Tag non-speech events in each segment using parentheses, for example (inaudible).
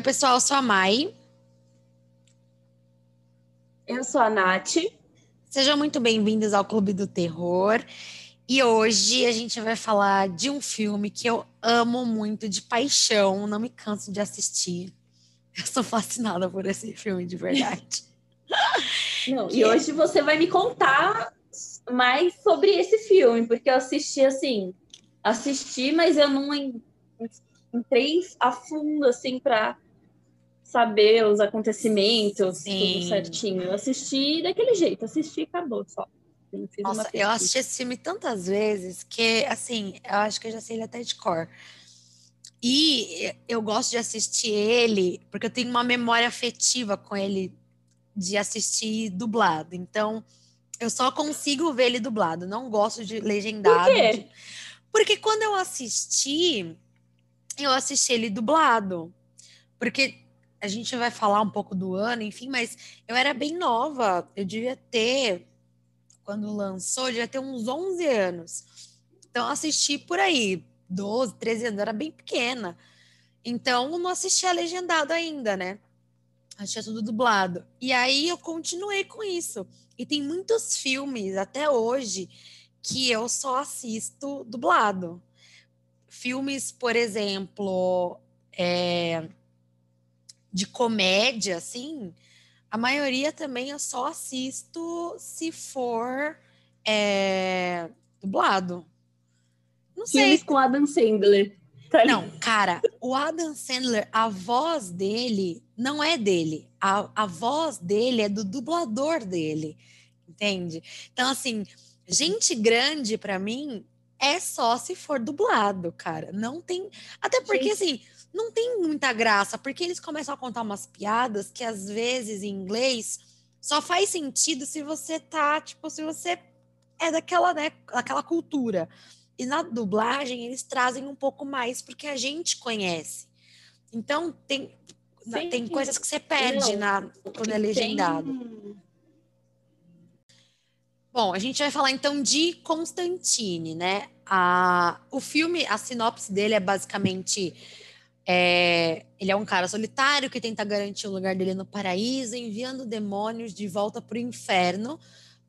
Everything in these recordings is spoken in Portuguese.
Oi, pessoal, eu sou a Mai. Eu sou a Nath. Sejam muito bem-vindos ao Clube do Terror. E hoje a gente vai falar de um filme que eu amo muito, de paixão, não me canso de assistir. Eu sou fascinada por esse filme, de verdade. (laughs) Não, e hoje você vai me contar mais sobre esse filme, porque eu assisti assim, assisti, mas eu não entrei a fundo assim para saber os acontecimentos, Sim. tudo certinho. Eu assisti daquele jeito, assisti e acabou só. Nossa, eu assisti esse filme tantas vezes que, assim, eu acho que eu já sei ele até de cor. E eu gosto de assistir ele porque eu tenho uma memória afetiva com ele de assistir dublado. Então, eu só consigo ver ele dublado, não gosto de legendado. Por quê? De... Porque quando eu assisti, eu assisti ele dublado. Porque a gente vai falar um pouco do ano, enfim, mas eu era bem nova. Eu devia ter, quando lançou, eu devia ter uns 11 anos. Então, assisti por aí, 12, 13 anos, eu era bem pequena. Então, não assistia legendado ainda, né? Assistia tudo dublado. E aí eu continuei com isso. E tem muitos filmes, até hoje, que eu só assisto dublado. Filmes, por exemplo, é, de comédia, assim, a maioria também eu só assisto se for é, dublado. Não Filmes sei. com Adam Sandler. Tá não, cara, o Adam Sandler, a voz dele não é dele. A, a voz dele é do dublador dele, entende? Então, assim, gente grande para mim é só se for dublado, cara. Não tem. Até porque, gente. assim, não tem muita graça, porque eles começam a contar umas piadas que às vezes em inglês só faz sentido se você tá, tipo, se você é daquela, né, daquela cultura. E na dublagem eles trazem um pouco mais porque a gente conhece. Então tem Sim. tem coisas que você perde na quando é legendado. Tem... Bom, a gente vai falar então de Constantine, né? A, o filme, a sinopse dele é basicamente é, ele é um cara solitário que tenta garantir o lugar dele no paraíso, enviando demônios de volta para o inferno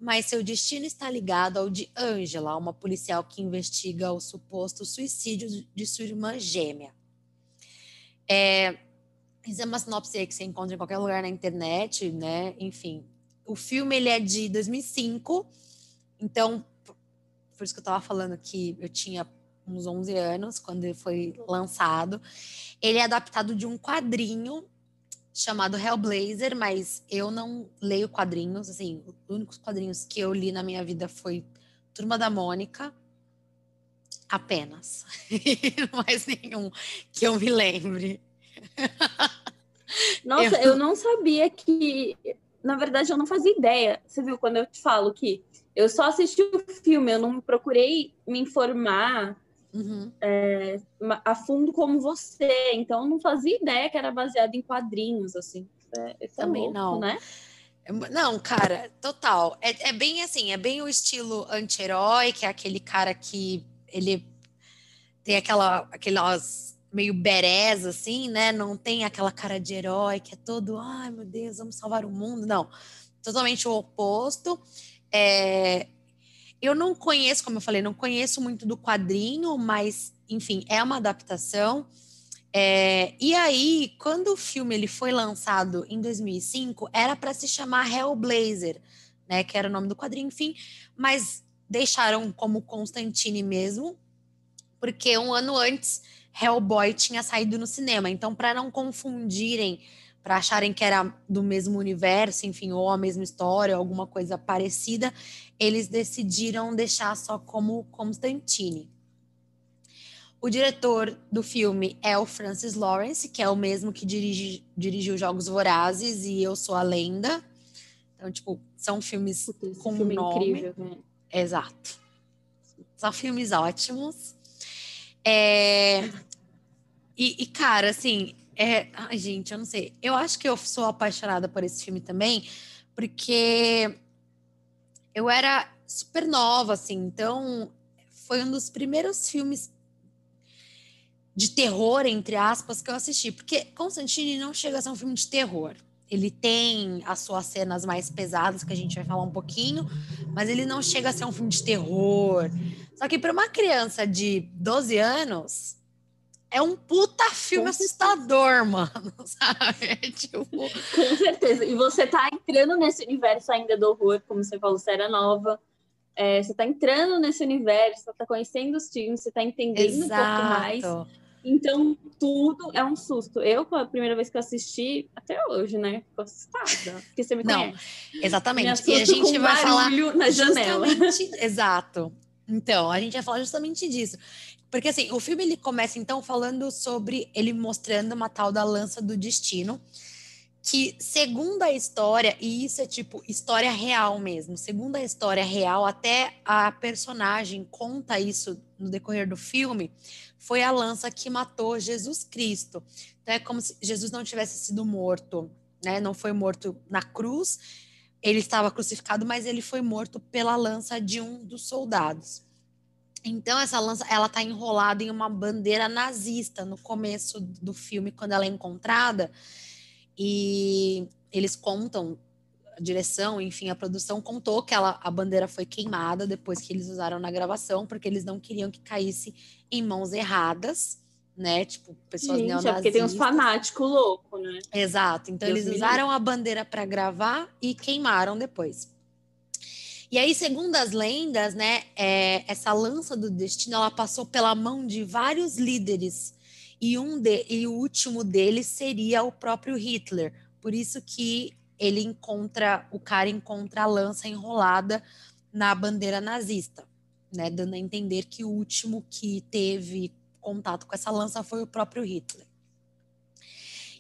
mas seu destino está ligado ao de Angela, uma policial que investiga o suposto suicídio de sua irmã gêmea. É, isso é uma sinopse que você encontra em qualquer lugar na internet, né? Enfim, o filme ele é de 2005, então por isso que eu estava falando que eu tinha uns 11 anos quando ele foi lançado. Ele é adaptado de um quadrinho chamado Hellblazer, mas eu não leio quadrinhos, assim, os únicos quadrinhos que eu li na minha vida foi Turma da Mônica, apenas. (laughs) Mais nenhum que eu me lembre. (laughs) Nossa, eu... eu não sabia que. Na verdade, eu não fazia ideia. Você viu quando eu te falo que eu só assisti o filme, eu não procurei me informar uhum. é, a fundo como você. Então, não fazia ideia que era baseado em quadrinhos, assim. É, é Também louco, não. né? Não, cara, total. É, é bem assim, é bem o estilo anti-herói, que é aquele cara que ele tem aquela, aquelas meio berés, assim, né? Não tem aquela cara de herói que é todo, ai meu Deus, vamos salvar o mundo. Não, totalmente o oposto. É, eu não conheço, como eu falei, não conheço muito do quadrinho, mas, enfim, é uma adaptação. É, e aí, quando o filme ele foi lançado em 2005, era para se chamar Hellblazer, né, que era o nome do quadrinho, enfim, mas deixaram como Constantine mesmo, porque um ano antes Hellboy tinha saído no cinema. Então, para não confundirem para acharem que era do mesmo universo, enfim, ou a mesma história, alguma coisa parecida, eles decidiram deixar só como Constantine. O diretor do filme é o Francis Lawrence, que é o mesmo que dirige, dirigiu Jogos Vorazes e Eu Sou a Lenda. Então, tipo, são filmes Puta, com filme nome. Incrível, né? Exato. São filmes ótimos. É... E, e, cara, assim, é, ai, gente, eu não sei. Eu acho que eu sou apaixonada por esse filme também, porque eu era super nova, assim, então foi um dos primeiros filmes de terror, entre aspas, que eu assisti. Porque Constantine não chega a ser um filme de terror. Ele tem as suas cenas mais pesadas, que a gente vai falar um pouquinho, mas ele não chega a ser um filme de terror. Só que para uma criança de 12 anos, é um puta filme assustador, mano, (laughs) sabe? Tipo... Com certeza. E você tá entrando nesse universo ainda do horror, como você falou, você era nova. É, você tá entrando nesse universo, você tá conhecendo os filmes, você tá entendendo Exato. um pouco mais. Então, tudo é um susto. Eu, a primeira vez que eu assisti, até hoje, né? Fico assustada. Porque você me Não, conhece. exatamente. Me e a gente vai falar na janela. (laughs) Exato. Então, a gente vai falar justamente disso. Porque assim, o filme ele começa então falando sobre ele mostrando uma tal da lança do destino, que segundo a história, e isso é tipo história real mesmo, segundo a história real, até a personagem conta isso no decorrer do filme, foi a lança que matou Jesus Cristo. Então é como se Jesus não tivesse sido morto, né? Não foi morto na cruz, ele estava crucificado, mas ele foi morto pela lança de um dos soldados. Então essa lança, ela tá enrolada em uma bandeira nazista no começo do filme quando ela é encontrada e eles contam a direção, enfim, a produção contou que ela, a bandeira foi queimada depois que eles usaram na gravação porque eles não queriam que caísse em mãos erradas, né? Tipo, pessoas Gente, neonazistas. É porque tem uns fanáticos loucos, né? Exato. Então Deus eles usaram a bandeira para gravar e queimaram depois. E aí, segundo as lendas, né, é, essa lança do destino ela passou pela mão de vários líderes e um de, e o último deles seria o próprio Hitler. Por isso que ele encontra o cara encontra a lança enrolada na bandeira nazista, né, dando a entender que o último que teve contato com essa lança foi o próprio Hitler.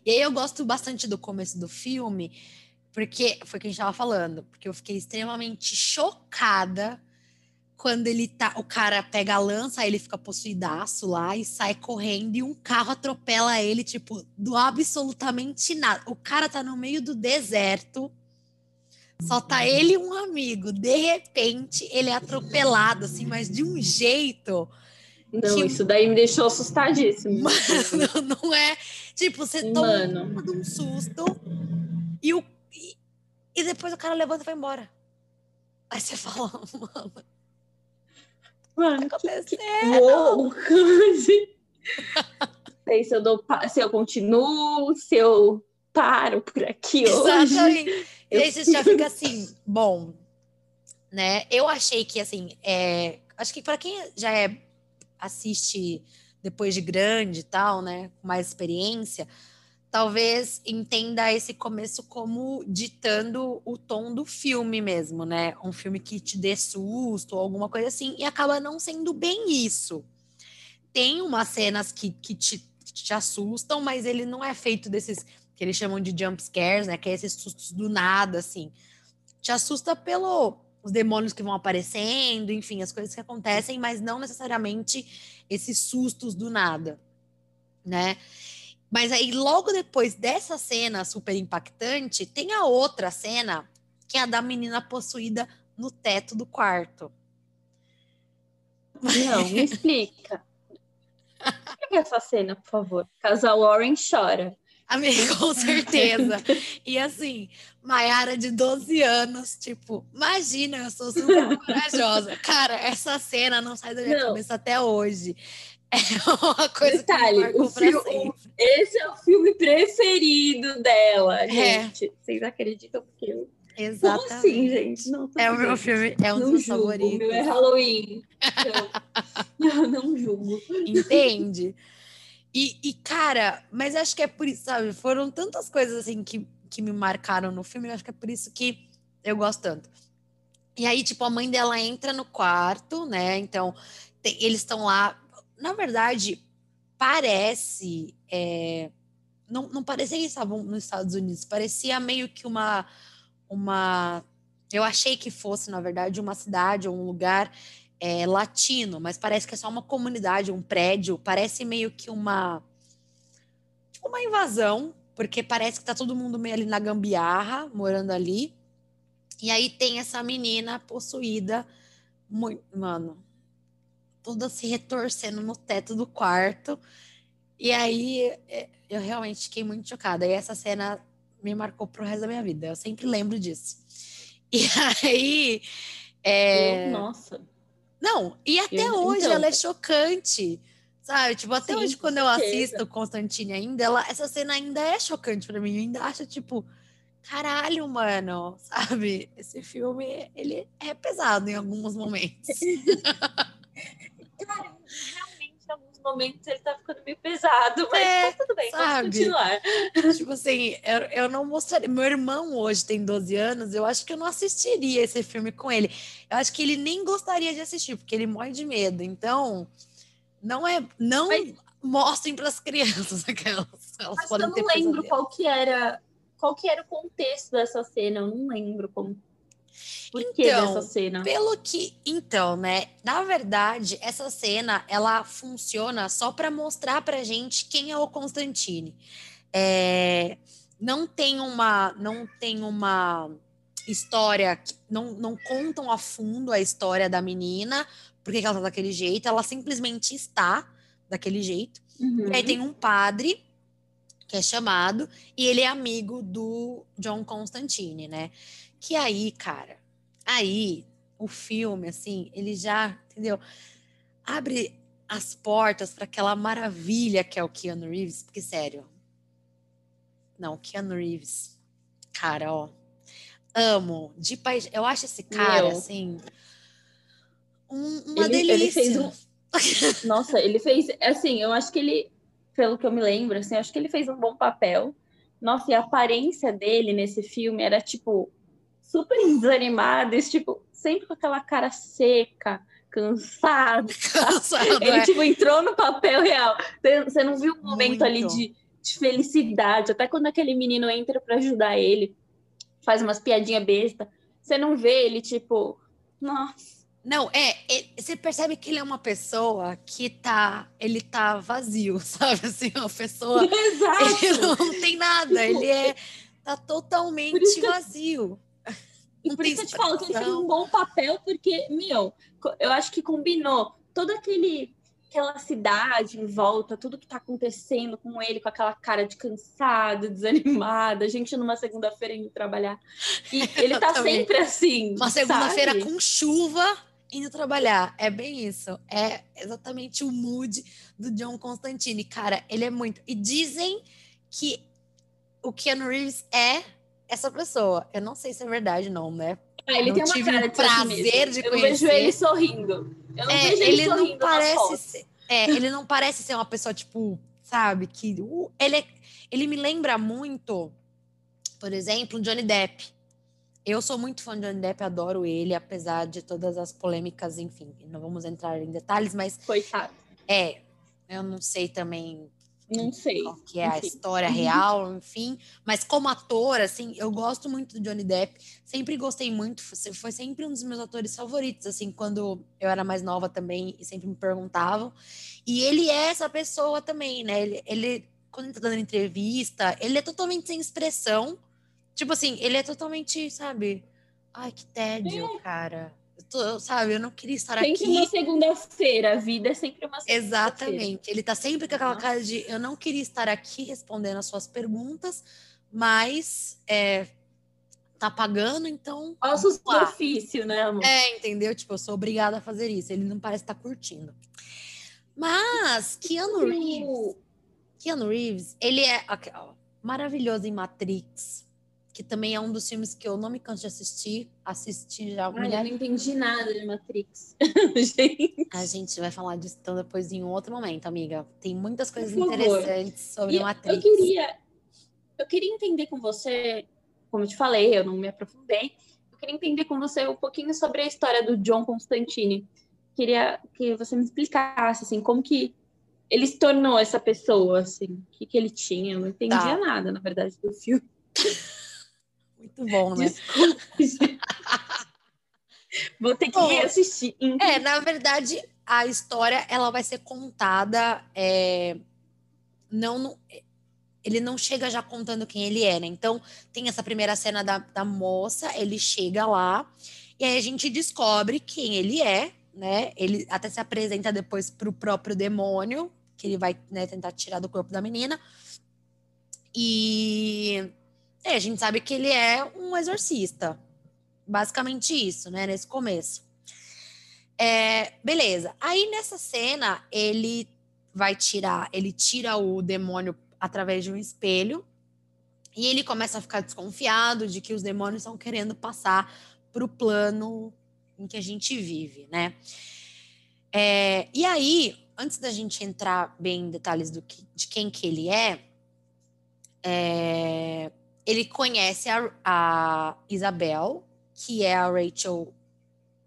E aí eu gosto bastante do começo do filme, porque foi o que a gente estava falando, porque eu fiquei extremamente chocada quando ele tá, o cara pega a lança, aí ele fica possuidaço lá e sai correndo e um carro atropela ele, tipo, do absolutamente nada. O cara tá no meio do deserto, só tá uhum. ele e um amigo. De repente, ele é atropelado, assim, mas de um jeito. Não, que... isso daí me deixou assustadíssimo. (laughs) Mano, não é. Tipo, você toma um susto e o e depois o cara levanta e vai embora. Aí você (laughs) fala, mano. Mano, que aconteceu? Uou, sei se eu, dou, se eu continuo, se eu paro por aqui hoje. Exatamente. E aí você já fica assim, bom, né? Eu achei que, assim, é, acho que para quem já é, assiste depois de grande e tal, né, com mais experiência, talvez entenda esse começo como ditando o tom do filme mesmo, né? Um filme que te dê susto ou alguma coisa assim, e acaba não sendo bem isso. Tem umas cenas que, que, te, te assustam, mas ele não é feito desses que eles chamam de jump scares, né? Que é esses sustos do nada, assim. Te assusta pelo os demônios que vão aparecendo, enfim, as coisas que acontecem, mas não necessariamente esses sustos do nada, né? Mas aí, logo depois dessa cena super impactante, tem a outra cena, que é a da menina possuída no teto do quarto. Não, me explica. Explica essa cena, por favor. Casal Warren chora. Amiga, (laughs) com certeza. e assim, Maiara de 12 anos, tipo, imagina, eu sou super corajosa. Cara, essa cena não sai da minha não. cabeça até hoje. É (laughs) uma coisa Detalhe, que o filme, esse é o filme preferido dela, é. gente. É. Vocês acreditam que eu Exatamente. Como assim, gente? Não, é o meu filme, é um não dos julgo, favoritos. O meu é Halloween. Então, (laughs) eu não julgo. Entende? E, e, cara, mas acho que é por isso, sabe? Foram tantas coisas assim que, que me marcaram no filme, acho que é por isso que eu gosto tanto. E aí, tipo, a mãe dela entra no quarto, né? Então, tem, eles estão lá na verdade, parece. É, não, não parecia que estavam nos Estados Unidos, parecia meio que uma. uma eu achei que fosse, na verdade, uma cidade ou um lugar é, latino, mas parece que é só uma comunidade, um prédio, parece meio que uma. Tipo, uma invasão, porque parece que tá todo mundo meio ali na gambiarra, morando ali. E aí tem essa menina possuída, muito, mano, toda se retorcendo no teto do quarto. E aí é, eu realmente fiquei muito chocada. E essa cena me marcou pro resto da minha vida. Eu sempre lembro disso. E (laughs) aí. É... Nossa. Não, e até eu, hoje então... ela é chocante. Sabe? Tipo, até Sim, hoje, quando eu assisto Constantine ainda, ela, essa cena ainda é chocante para mim. Eu ainda acho, tipo, caralho, mano, (laughs) sabe? Esse filme, ele é pesado em alguns momentos. (laughs) Cara, momentos ele tá ficando meio pesado, mas é, tá tudo bem, sabe? vamos continuar. Tipo assim, eu, eu não mostraria. Meu irmão hoje tem 12 anos, eu acho que eu não assistiria esse filme com ele. Eu acho que ele nem gostaria de assistir, porque ele morre de medo. Então, não é. Não mas, mostrem para as crianças (laughs) aquelas. Elas mas eu não lembro qual que era. Qual que era o contexto dessa cena? Eu não lembro como por então, que dessa cena? Pelo que, então, né? Na verdade, essa cena ela funciona só para mostrar para gente quem é o Constantine. É, não tem uma, não tem uma história, não, não contam a fundo a história da menina, porque ela tá daquele jeito. Ela simplesmente está daquele jeito. Uhum. E aí tem um padre que é chamado e ele é amigo do John Constantine, né? Que aí, cara, aí o filme, assim, ele já, entendeu? Abre as portas para aquela maravilha que é o Keanu Reeves, porque sério. Não, Keanu Reeves, cara, ó. Amo, de paixão. Eu acho esse cara, Meu. assim, um, uma ele, delícia. Ele um... (laughs) Nossa, ele fez, assim, eu acho que ele, pelo que eu me lembro, assim, acho que ele fez um bom papel. Nossa, e a aparência dele nesse filme era, tipo, super desanimados, tipo, sempre com aquela cara seca, cansado. (laughs) cansado Ele, é. tipo, entrou no papel real. Você não viu um momento Muito. ali de, de felicidade, até quando aquele menino entra para ajudar ele, faz umas piadinhas besta, você não vê ele, tipo, nossa. Não, é, é, você percebe que ele é uma pessoa que tá, ele tá vazio, (laughs) sabe? Assim, uma pessoa, (laughs) Exato. ele não tem nada, ele é, tá totalmente vazio. E por isso eu te falo que ele fez um bom papel, porque, meu, eu acho que combinou todo aquele aquela cidade em volta, tudo que tá acontecendo com ele, com aquela cara de cansado, (laughs) desanimado, a gente numa segunda-feira indo trabalhar. E (laughs) ele tá sempre assim. Uma segunda-feira com chuva indo trabalhar. É bem isso. É exatamente o mood do John Constantine. Cara, ele é muito. E dizem que o Keanu Reeves é essa pessoa. Eu não sei se é verdade, não, né? Ah, ele não tem uma tive cara o prazer de eu conhecer. Eu vejo ele sorrindo. Eu não é, vejo ele, ele não parece ser, é, ele não parece ser uma pessoa tipo, sabe, que uh, ele é, ele me lembra muito, por exemplo, Johnny Depp. Eu sou muito fã de Johnny Depp, adoro ele, apesar de todas as polêmicas, enfim, não vamos entrar em detalhes, mas coitado. É, eu não sei também não sei. Qual que é a história uhum. real, enfim. Mas como ator, assim, eu gosto muito do Johnny Depp. Sempre gostei muito. Foi sempre um dos meus atores favoritos, assim, quando eu era mais nova também e sempre me perguntavam. E ele é essa pessoa também, né? Ele, ele quando ele tá dando entrevista, ele é totalmente sem expressão. Tipo assim, ele é totalmente, sabe? Ai, que tédio, é. cara tô, sabe, eu não queria estar sempre aqui. Sempre uma segunda-feira, a vida é sempre uma segunda-feira. Exatamente. Ele tá sempre com aquela cara de eu não queria estar aqui respondendo as suas perguntas, mas é, tá pagando, então. Ossos do ofício, né, amor? É, entendeu? Tipo, eu sou obrigada a fazer isso. Ele não parece estar tá curtindo. Mas Keanu Reeves. Keanu Reeves, ele é ó, maravilhoso em Matrix que também é um dos filmes que eu não me canso de assistir. Assisti já. Olha, eu não entendi nada de Matrix. (laughs) gente. A gente vai falar disso então depois em um outro momento, amiga. Tem muitas coisas interessantes sobre e Matrix. Eu queria, eu queria entender com você, como eu te falei, eu não me aprofundei. Eu queria entender com você um pouquinho sobre a história do John Constantine. Queria que você me explicasse, assim, como que ele se tornou essa pessoa, assim, o que, que ele tinha. Eu não entendia tá. nada, na verdade, do filme. (laughs) Muito bom, né? Desculpe. Vou ter que bom, reassistir. É, na verdade, a história ela vai ser contada. É, não, não, ele não chega já contando quem ele é, né? Então, tem essa primeira cena da, da moça, ele chega lá, e aí a gente descobre quem ele é, né? Ele até se apresenta depois para o próprio demônio, que ele vai né, tentar tirar do corpo da menina. E é, a gente sabe que ele é um exorcista. Basicamente isso, né? Nesse começo. É, beleza. Aí nessa cena, ele vai tirar, ele tira o demônio através de um espelho e ele começa a ficar desconfiado de que os demônios estão querendo passar para o plano em que a gente vive, né? É, e aí, antes da gente entrar bem em detalhes do que, de quem que ele é, é ele conhece a, a, Isabel, que é a Rachel.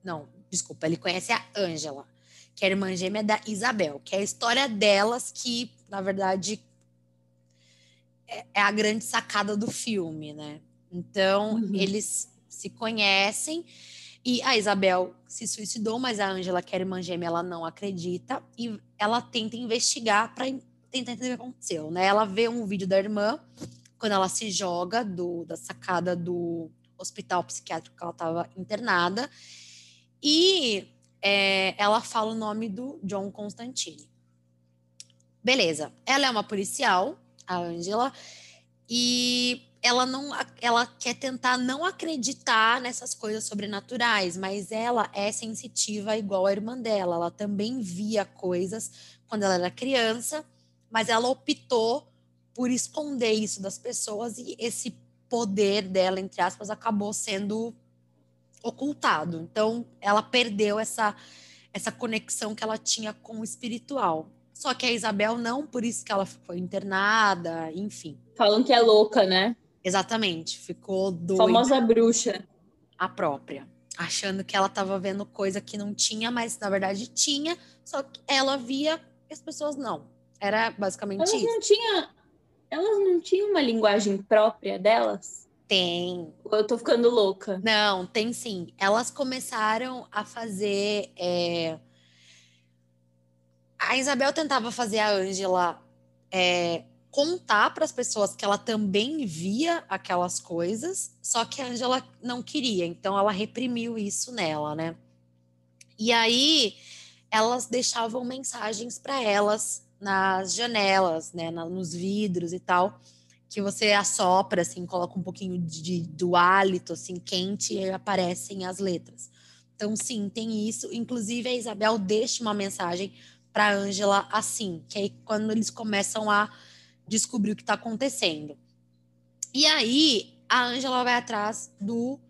Não, desculpa, ele conhece a Angela, que é a irmã gêmea da Isabel, que é a história delas que, na verdade, é, é a grande sacada do filme, né? Então, uhum. eles se conhecem e a Isabel se suicidou, mas a Angela, que era irmã gêmea, ela não acredita e ela tenta investigar para tentar entender o que aconteceu, né? Ela vê um vídeo da irmã quando ela se joga do, da sacada do hospital psiquiátrico que ela estava internada e é, ela fala o nome do John Constantine. Beleza, ela é uma policial, a Angela, e ela não ela quer tentar não acreditar nessas coisas sobrenaturais, mas ela é sensitiva igual a irmã dela. Ela também via coisas quando ela era criança, mas ela optou por esconder isso das pessoas e esse poder dela, entre aspas, acabou sendo ocultado. Então, ela perdeu essa essa conexão que ela tinha com o espiritual. Só que a Isabel não, por isso que ela foi internada, enfim. Falam que é louca, né? Exatamente, ficou doida. Famosa bruxa. A própria. Achando que ela estava vendo coisa que não tinha, mas na verdade tinha, só que ela via e as pessoas não. Era basicamente elas isso. Não tinha, elas não tinham uma linguagem própria delas? Tem. Ou eu tô ficando louca? Não, tem sim. Elas começaram a fazer. É... A Isabel tentava fazer a Ângela é, contar para as pessoas que ela também via aquelas coisas, só que a Angela não queria, então ela reprimiu isso nela, né? E aí elas deixavam mensagens para elas nas janelas, né, nos vidros e tal, que você assopra assim, coloca um pouquinho de, do hálito assim quente e aparecem as letras. Então sim, tem isso. Inclusive a Isabel deixa uma mensagem para Angela assim, que aí quando eles começam a descobrir o que está acontecendo. E aí a Angela vai atrás do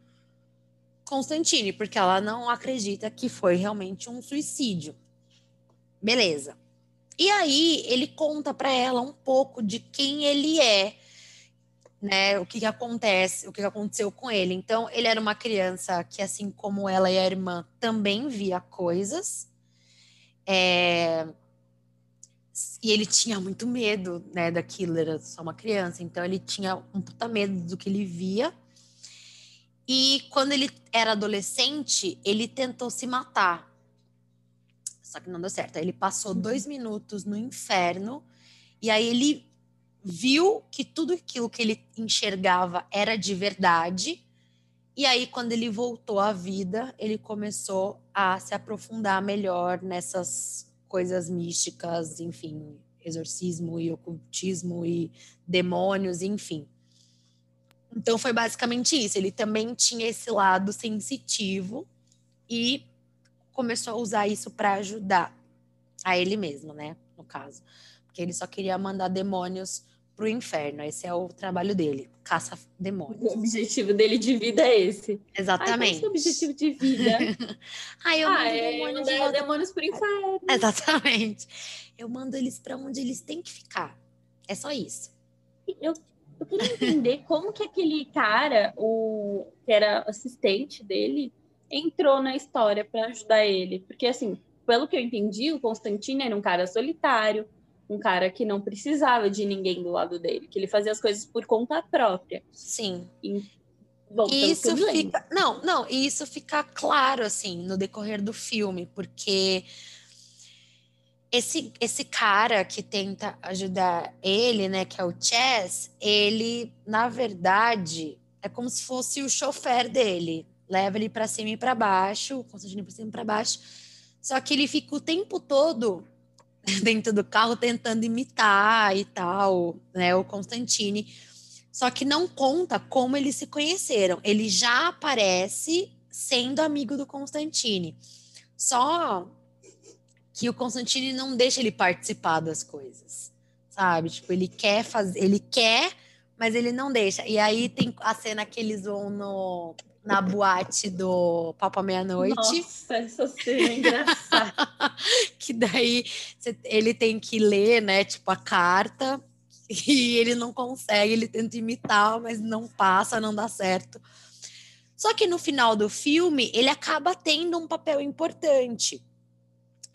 Constantine, porque ela não acredita que foi realmente um suicídio. Beleza. E aí ele conta para ela um pouco de quem ele é, né? O que, que acontece, o que, que aconteceu com ele. Então, ele era uma criança que, assim como ela e a irmã, também via coisas. É, e ele tinha muito medo, né, daquilo, era só uma criança, então ele tinha um puta medo do que ele via. E quando ele era adolescente, ele tentou se matar. Só que não deu certo. Aí ele passou uhum. dois minutos no inferno, e aí ele viu que tudo aquilo que ele enxergava era de verdade. E aí, quando ele voltou à vida, ele começou a se aprofundar melhor nessas coisas místicas, enfim, exorcismo e ocultismo e demônios, enfim. Então foi basicamente isso. Ele também tinha esse lado sensitivo e começou a usar isso para ajudar a ele mesmo, né? No caso, porque ele só queria mandar demônios pro inferno. Esse é o trabalho dele, caça demônios. O objetivo dele de vida é esse. Exatamente. Ai, qual é o objetivo de vida? (laughs) Ai, eu ah, mando é, demônios, de demônios pro inferno. Exatamente. Eu mando eles para onde eles têm que ficar. É só isso. Eu, eu queria entender como que aquele cara, o que era assistente dele, entrou na história para ajudar ele. Porque, assim, pelo que eu entendi, o Constantino era um cara solitário, um cara que não precisava de ninguém do lado dele, que ele fazia as coisas por conta própria. Sim. E, bom, isso fica, não, não, e isso fica claro assim no decorrer do filme, porque esse esse cara que tenta ajudar ele, né, que é o Chess, ele na verdade é como se fosse o chofer dele, leva ele para cima e para baixo, o Constantino para cima e para baixo. Só que ele fica o tempo todo (laughs) dentro do carro tentando imitar e tal, né, o Constantine. Só que não conta como eles se conheceram. Ele já aparece sendo amigo do Constantine. Só que o Constantine não deixa ele participar das coisas, sabe? Tipo, ele quer fazer, ele quer, mas ele não deixa. E aí tem a cena que eles vão no na boate do Papa Meia-Noite. Nossa, essa cena é engraçada. (laughs) que daí ele tem que ler, né, tipo, a carta, (laughs) e ele não consegue, ele tenta imitar, mas não passa, não dá certo. Só que no final do filme, ele acaba tendo um papel importante.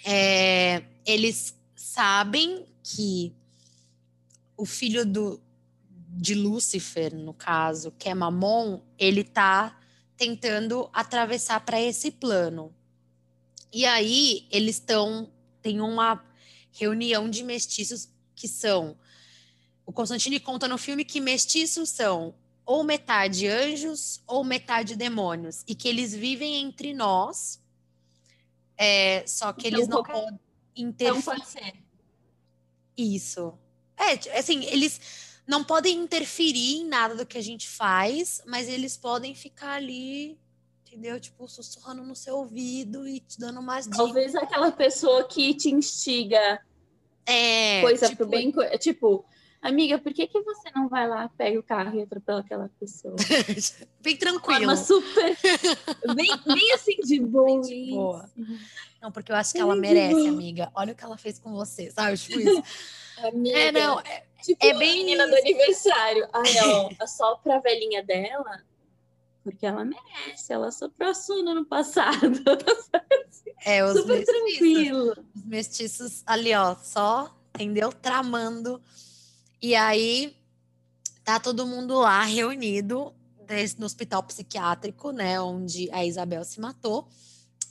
É, eles sabem que o filho do, de Lúcifer, no caso, que é Mamon, ele tá tentando atravessar para esse plano. E aí eles estão tem uma reunião de mestiços que são o Constantine conta no filme que mestiços são ou metade anjos ou metade demônios e que eles vivem entre nós. É, só que eles então, não podem interferir. Então pode ser. Isso. É, assim, eles não podem interferir em nada do que a gente faz, mas eles podem ficar ali, entendeu? Tipo, sussurrando no seu ouvido e te dando umas dicas. Talvez aquela pessoa que te instiga é, coisa tipo, pro bem, tipo, amiga, por que, que você não vai lá, pega o carro e atropela aquela pessoa? (laughs) bem tranquilo. Uma super. (laughs) bem, bem assim de boa. Bem de boa. Não, porque eu acho que ela merece, amiga. Olha o que ela fez com você, sabe? Tipo isso. (laughs) Amiga, é, não, é, tipo é bem menina do aniversário. Ai, ó, (laughs) só pra velhinha dela, porque ela merece. Ela soprou sono no passado. (laughs) É, os Super mestiços, tranquilo. Os mestiços ali, ó, só, entendeu? Tramando. E aí, tá todo mundo lá reunido no hospital psiquiátrico, né, onde a Isabel se matou.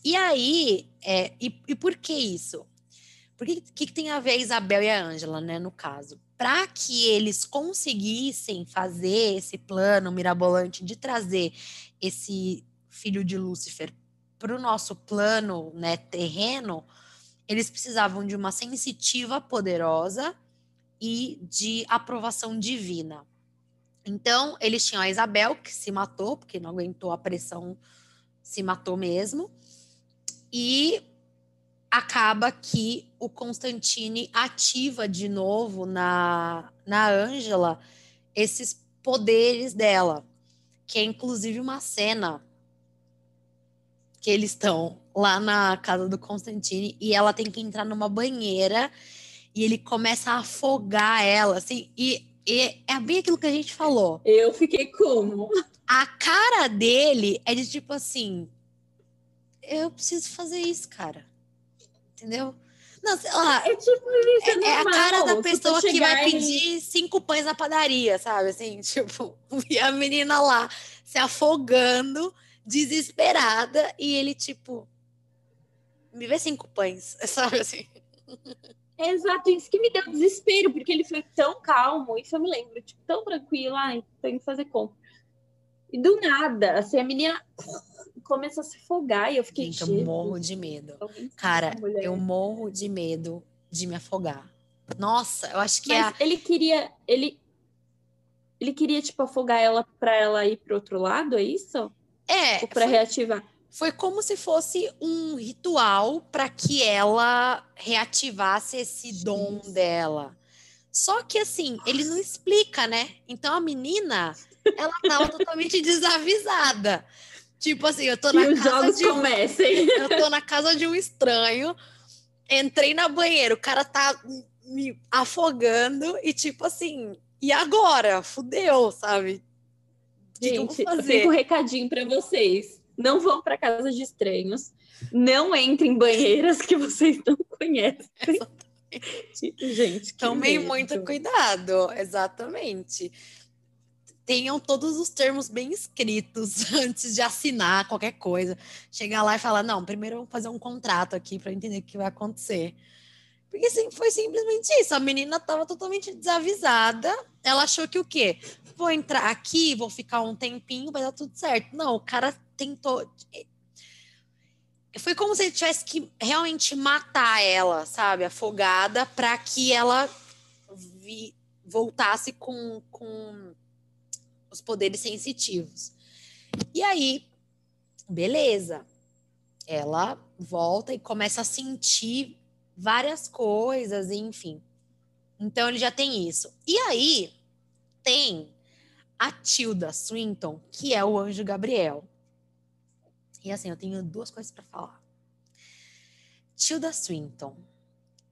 E aí, é, e, e por que isso? Por que, que, que tem a ver a Isabel e a Ângela, né, no caso? Para que eles conseguissem fazer esse plano mirabolante de trazer esse filho de Lúcifer para o nosso plano né, terreno, eles precisavam de uma sensitiva poderosa e de aprovação divina. Então, eles tinham a Isabel, que se matou, porque não aguentou a pressão, se matou mesmo. E acaba que o Constantine ativa de novo na na Ângela esses poderes dela, que é inclusive uma cena que eles estão lá na casa do Constantine e ela tem que entrar numa banheira e ele começa a afogar ela, assim, e, e é bem aquilo que a gente falou. Eu fiquei como? A cara dele é de tipo assim, eu preciso fazer isso, cara entendeu? Não, sei lá. É tipo é, é, é a cara da pessoa que vai pedir cinco pães na padaria, sabe? Assim, (laughs) tipo, e a menina lá se afogando, desesperada, e ele, tipo, me vê cinco pães, (laughs) sabe assim? exato, isso que me deu desespero, porque ele foi tão calmo, isso eu me lembro, tipo, tão tranquilo, ai, tenho que fazer compra. E do nada, assim, a menina começou a se afogar e eu fiquei. Gente, eu morro de medo. Cara, eu morro de medo de me afogar. Nossa, eu acho que Mas é. Ele queria. Ele, ele queria, tipo, afogar ela para ela ir pro outro lado, é isso? É. Ou foi, reativar? Foi como se fosse um ritual para que ela reativasse esse dom dela. Só que assim, ele não explica, né? Então a menina, ela tava totalmente desavisada. Tipo assim, eu tô na casa de um, comecem. Eu tô na casa de um estranho, entrei na banheira, o cara tá me afogando e tipo assim, e agora? Fudeu, sabe? Gente, fica um recadinho para vocês. Não vão para casa de estranhos. Não entrem em banheiras que vocês não conhecem. Exatamente. Gente, Tomem muito cuidado, exatamente tenham todos os termos bem escritos (laughs) antes de assinar qualquer coisa. Chegar lá e falar: não, primeiro eu vou fazer um contrato aqui para entender o que vai acontecer. Porque assim, foi simplesmente isso. A menina estava totalmente desavisada. Ela achou que o quê? Vou entrar aqui, vou ficar um tempinho, vai dar tudo certo. Não, o cara tentou. foi como se ele tivesse que realmente matar ela, sabe, afogada, para que ela vi, voltasse com, com os poderes sensitivos. E aí, beleza. Ela volta e começa a sentir várias coisas, enfim. Então ele já tem isso. E aí tem a Tilda Swinton, que é o anjo Gabriel. E assim, eu tenho duas coisas para falar. Tilda Swinton,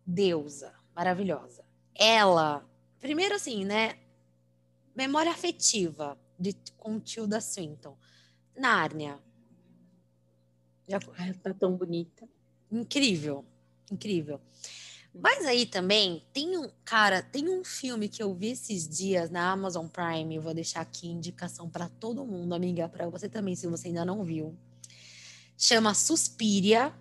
deusa, maravilhosa. Ela, primeiro assim, né? Memória afetiva de, com Tilda Swinton. Nárnia. Já... Ai, tá tão bonita. Incrível, incrível. Mas aí também tem um, cara, tem um filme que eu vi esses dias na Amazon Prime, vou deixar aqui indicação para todo mundo, amiga, para você também, se você ainda não viu. Chama Suspiria.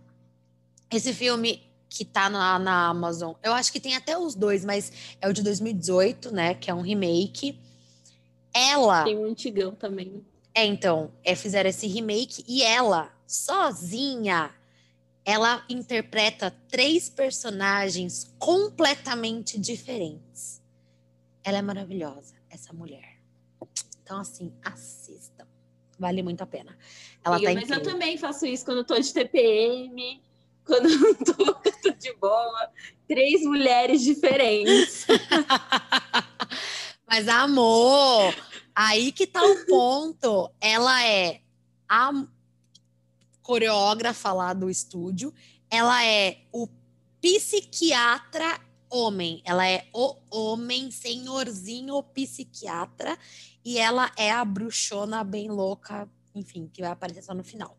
Esse filme que tá na, na Amazon, eu acho que tem até os dois, mas é o de 2018, né, que é um remake. Ela Tem um antigão também. É, então, é, fizeram esse remake e ela sozinha ela interpreta três personagens completamente diferentes. Ela é maravilhosa, essa mulher. Então, assim, assistam. Vale muito a pena. Ela tá mas incrível. eu também faço isso quando eu tô de TPM, quando eu (laughs) tô, tô de boa. Três mulheres diferentes. (laughs) mas, amor, aí que tá o ponto. Ela é a coreógrafa lá do estúdio. Ela é o psiquiatra homem. Ela é o homem, senhorzinho psiquiatra. E ela é a bruxona bem louca, enfim, que vai aparecer só no final.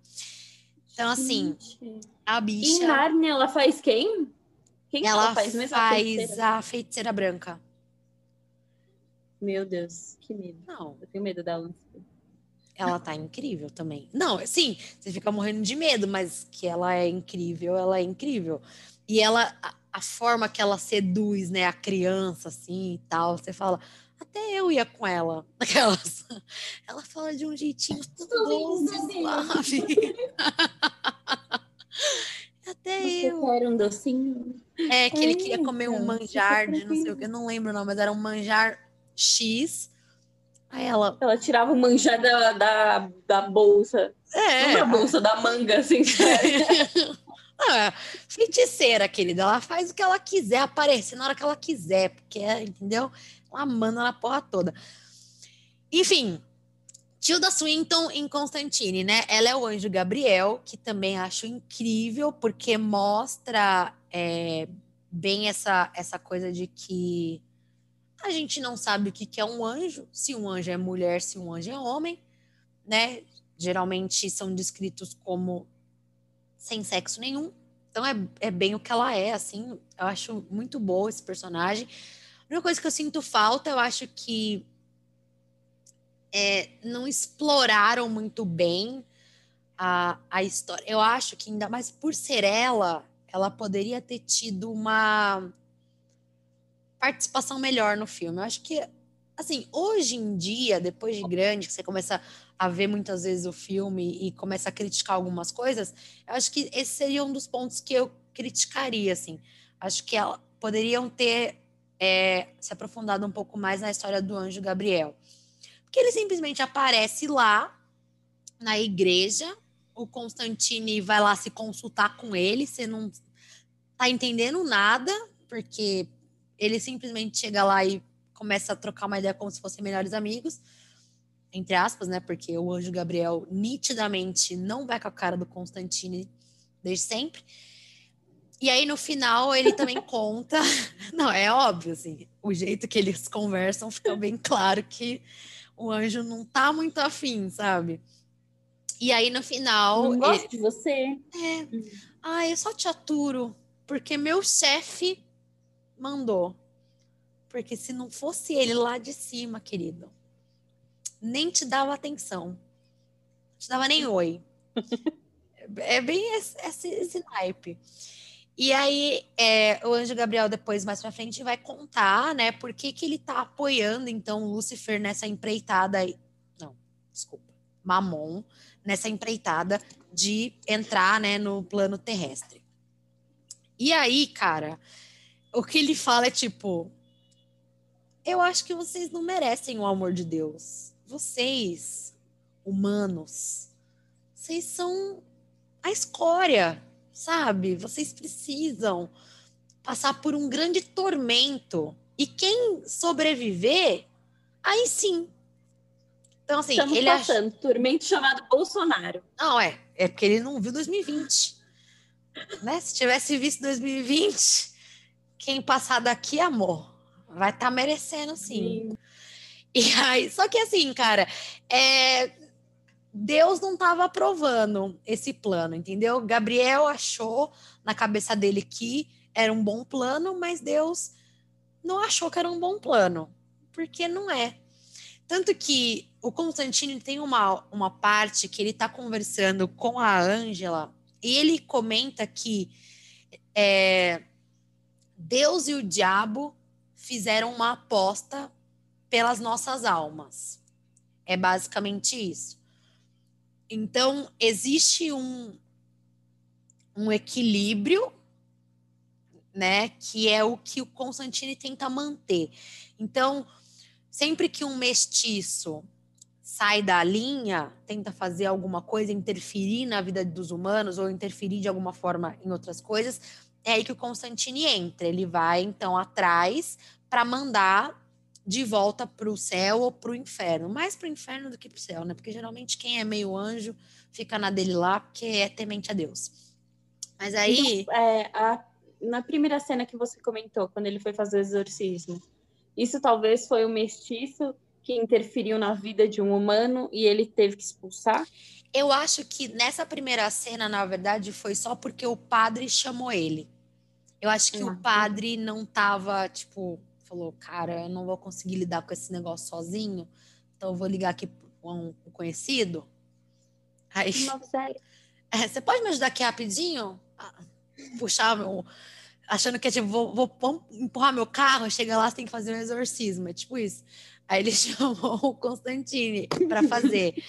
Então, assim, Gente. a Em bicha. Narnia, ela faz quem? Quem que Ela faz mesmo? A faz feiticeira? a feiticeira branca. Meu Deus, que medo. Não, Eu tenho medo dela. ela tá incrível também. Não, sim, você fica morrendo de medo, mas que ela é incrível, ela é incrível. E ela, a, a forma que ela seduz, né, a criança, assim, e tal, você fala, até eu ia com ela. (laughs) Aquelas, ela fala de um jeitinho tão doce, suave. (laughs) até Você eu. quer um docinho? É, que ele queria comer um manjar de não sei o que, eu não lembro não, mas era um manjar X. Aí ela, Ela tirava o manjar da, da, da bolsa. é, Não da bolsa, da manga, assim. (laughs) Ah, feiticeira, querida. Ela faz o que ela quiser, aparecer na hora que ela quiser, porque, entendeu? Ela manda na porra toda. Enfim, Tilda Swinton em Constantine, né? Ela é o anjo Gabriel, que também acho incrível, porque mostra é, bem essa, essa coisa de que a gente não sabe o que, que é um anjo, se um anjo é mulher, se um anjo é homem, né? Geralmente são descritos como sem sexo nenhum. Então é, é bem o que ela é, assim. Eu acho muito boa esse personagem. A única coisa que eu sinto falta, eu acho que é, não exploraram muito bem a, a história. Eu acho que ainda mais por ser ela, ela poderia ter tido uma participação melhor no filme. Eu acho que, assim, hoje em dia, depois de grande, que você começa a ver muitas vezes o filme e começa a criticar algumas coisas, eu acho que esse seria um dos pontos que eu criticaria, assim. Acho que ela, poderiam ter é, se aprofundado um pouco mais na história do anjo Gabriel. Porque ele simplesmente aparece lá na igreja, o Constantine vai lá se consultar com ele, você não tá entendendo nada, porque ele simplesmente chega lá e começa a trocar uma ideia como se fossem melhores amigos, entre aspas, né? Porque o anjo Gabriel nitidamente não vai com a cara do Constantine desde sempre. E aí, no final, ele também (laughs) conta. Não, é óbvio, assim, o jeito que eles conversam fica bem claro que o anjo não tá muito afim, sabe? E aí, no final. Não ele- gosto de você. é. Ah, eu só te aturo, porque meu chefe mandou. Porque se não fosse ele lá de cima, querido, nem te dava atenção. Não te dava nem oi. (laughs) é bem esse, esse, esse naipe. E aí, é, o Anjo Gabriel, depois, mais pra frente, vai contar, né, por que, que ele tá apoiando, então, o Lúcifer nessa empreitada aí. Não, desculpa. Mamon, nessa empreitada de entrar, né, no plano terrestre. E aí, cara, o que ele fala é tipo: eu acho que vocês não merecem o amor de Deus. Vocês, humanos, vocês são a escória, sabe? Vocês precisam passar por um grande tormento. E quem sobreviver, aí sim. Então, assim, Estamos ele passando ach... tormento chamado Bolsonaro. Não, é. É porque ele não viu 2020. né? Se tivesse visto 2020, quem passar daqui, amor, vai estar tá merecendo, sim. sim. E aí, só que assim, cara, é, Deus não estava aprovando esse plano, entendeu? Gabriel achou na cabeça dele que era um bom plano, mas Deus não achou que era um bom plano, porque não é. Tanto que o Constantino tem uma, uma parte que ele está conversando com a Ângela e ele comenta que é, Deus e o diabo fizeram uma aposta pelas nossas almas. É basicamente isso. Então, existe um, um equilíbrio, né, que é o que o Constantine tenta manter. Então, sempre que um mestiço sai da linha, tenta fazer alguma coisa, interferir na vida dos humanos ou interferir de alguma forma em outras coisas, é aí que o Constantine entra. Ele vai então atrás para mandar de volta para o céu ou para o inferno. Mais para o inferno do que para o céu, né? Porque geralmente quem é meio anjo fica na dele lá porque é temente a Deus. Mas aí. Então, é, a, na primeira cena que você comentou, quando ele foi fazer o exorcismo, isso talvez foi o mestiço que interferiu na vida de um humano e ele teve que expulsar? Eu acho que nessa primeira cena, na verdade, foi só porque o padre chamou ele. Eu acho que o padre não tava, tipo, falou, cara, eu não vou conseguir lidar com esse negócio sozinho, então eu vou ligar aqui para um conhecido. Aí, (laughs) é, você pode me ajudar aqui rapidinho? puxar meu. Achando que é tipo, vou, vou, empurrar meu carro, chega lá, você tem que fazer um exorcismo. É tipo isso. Aí ele (laughs) chamou o Constantine para fazer. (laughs)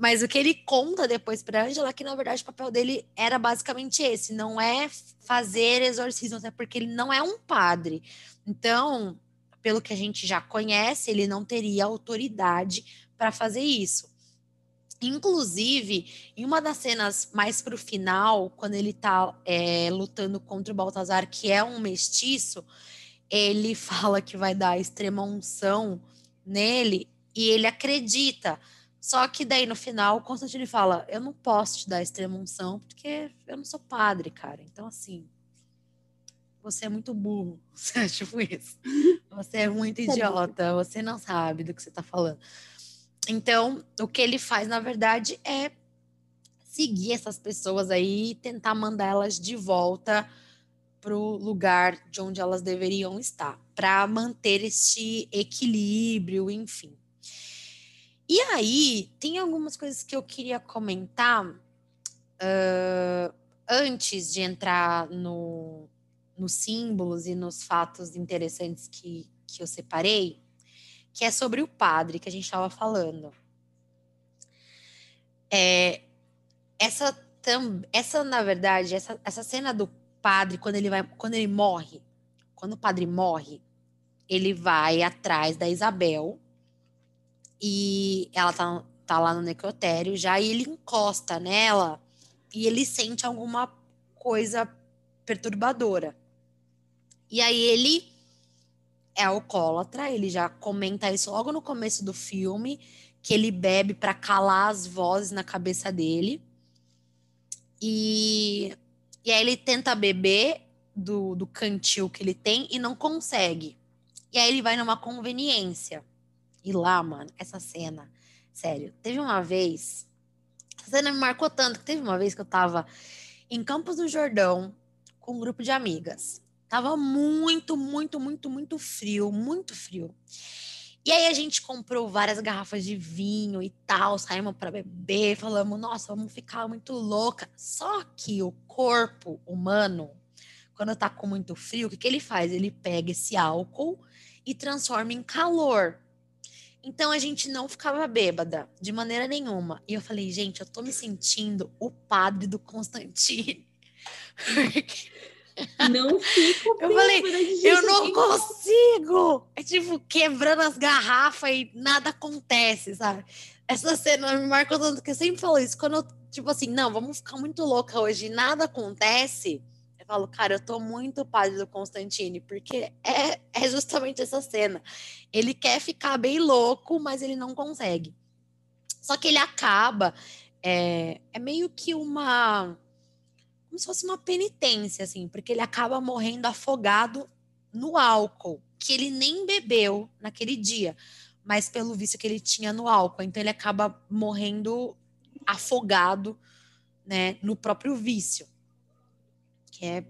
Mas o que ele conta depois para Angela é que, na verdade, o papel dele era basicamente esse: não é fazer exorcismo, até porque ele não é um padre. Então, pelo que a gente já conhece, ele não teria autoridade para fazer isso. Inclusive, em uma das cenas mais para o final, quando ele está é, lutando contra o Baltazar, que é um mestiço, ele (laughs) fala que vai dar extrema unção nele e ele acredita. Só que daí no final o Constantino fala: Eu não posso te dar extrema unção porque eu não sou padre, cara. Então, assim, você é muito burro. (laughs) É tipo isso. Você é muito idiota. Você não sabe do que você tá falando. Então, o que ele faz, na verdade, é seguir essas pessoas aí e tentar mandar elas de volta para o lugar de onde elas deveriam estar, para manter este equilíbrio, enfim. E aí, tem algumas coisas que eu queria comentar uh, antes de entrar no, nos símbolos e nos fatos interessantes que, que eu separei, que é sobre o padre que a gente estava falando. É, essa, essa, na verdade, essa, essa cena do padre, quando ele vai, quando ele morre, quando o padre morre, ele vai atrás da Isabel e ela tá, tá lá no necrotério já, e ele encosta nela e ele sente alguma coisa perturbadora. E aí ele é alcoólatra, ele já comenta isso logo no começo do filme, que ele bebe para calar as vozes na cabeça dele. E, e aí ele tenta beber do, do cantil que ele tem e não consegue. E aí ele vai numa conveniência. E lá, mano, essa cena, sério, teve uma vez, essa cena me marcou tanto que teve uma vez que eu tava em Campos do Jordão com um grupo de amigas. Tava muito, muito, muito, muito frio, muito frio. E aí a gente comprou várias garrafas de vinho e tal, saímos para beber, falamos, nossa, vamos ficar muito louca. Só que o corpo humano, quando tá com muito frio, o que, que ele faz? Ele pega esse álcool e transforma em calor. Então a gente não ficava bêbada de maneira nenhuma. E eu falei, gente, eu tô me sentindo o padre do Constantine. (laughs) Não fico Eu falei, eu não consigo! É tipo, quebrando as garrafas e nada acontece, sabe? Essa cena me marcou tanto, porque eu sempre falo isso. Quando eu, tipo assim, não, vamos ficar muito louca hoje e nada acontece, falo, cara, eu tô muito padre do Constantine, porque é, é justamente essa cena. Ele quer ficar bem louco, mas ele não consegue. Só que ele acaba. É, é meio que uma como se fosse uma penitência, assim, porque ele acaba morrendo afogado no álcool, que ele nem bebeu naquele dia, mas pelo vício que ele tinha no álcool. Então ele acaba morrendo afogado, né, no próprio vício, que é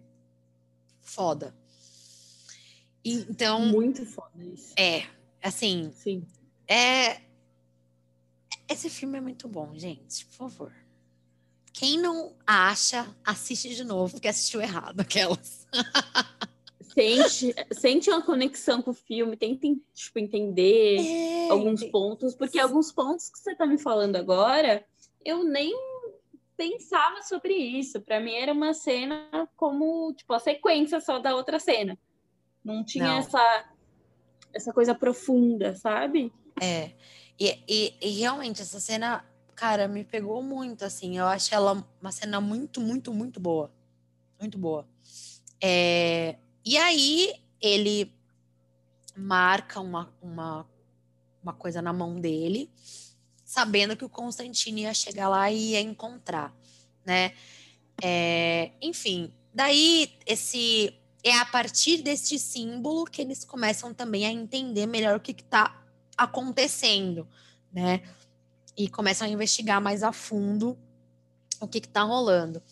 foda. E, então. Muito foda isso. É, assim. Sim. É. Esse filme é muito bom, gente, por favor. Quem não acha, assiste de novo, porque assistiu errado aquelas. (laughs) Sente, sente uma conexão com o filme, tenta tipo, entender é... alguns pontos, porque alguns pontos que você está me falando agora, eu nem pensava sobre isso. Para mim era uma cena como tipo a sequência só da outra cena. Não tinha não. essa essa coisa profunda, sabe? É. E, e, e realmente essa cena cara, me pegou muito, assim. Eu acho ela uma cena muito, muito, muito boa. Muito boa. É, e aí ele marca uma, uma, uma coisa na mão dele, sabendo que o Constantino ia chegar lá e ia encontrar, né? É, enfim, daí esse é a partir deste símbolo que eles começam também a entender melhor o que está acontecendo, né? e começam a investigar mais a fundo o que está rolando.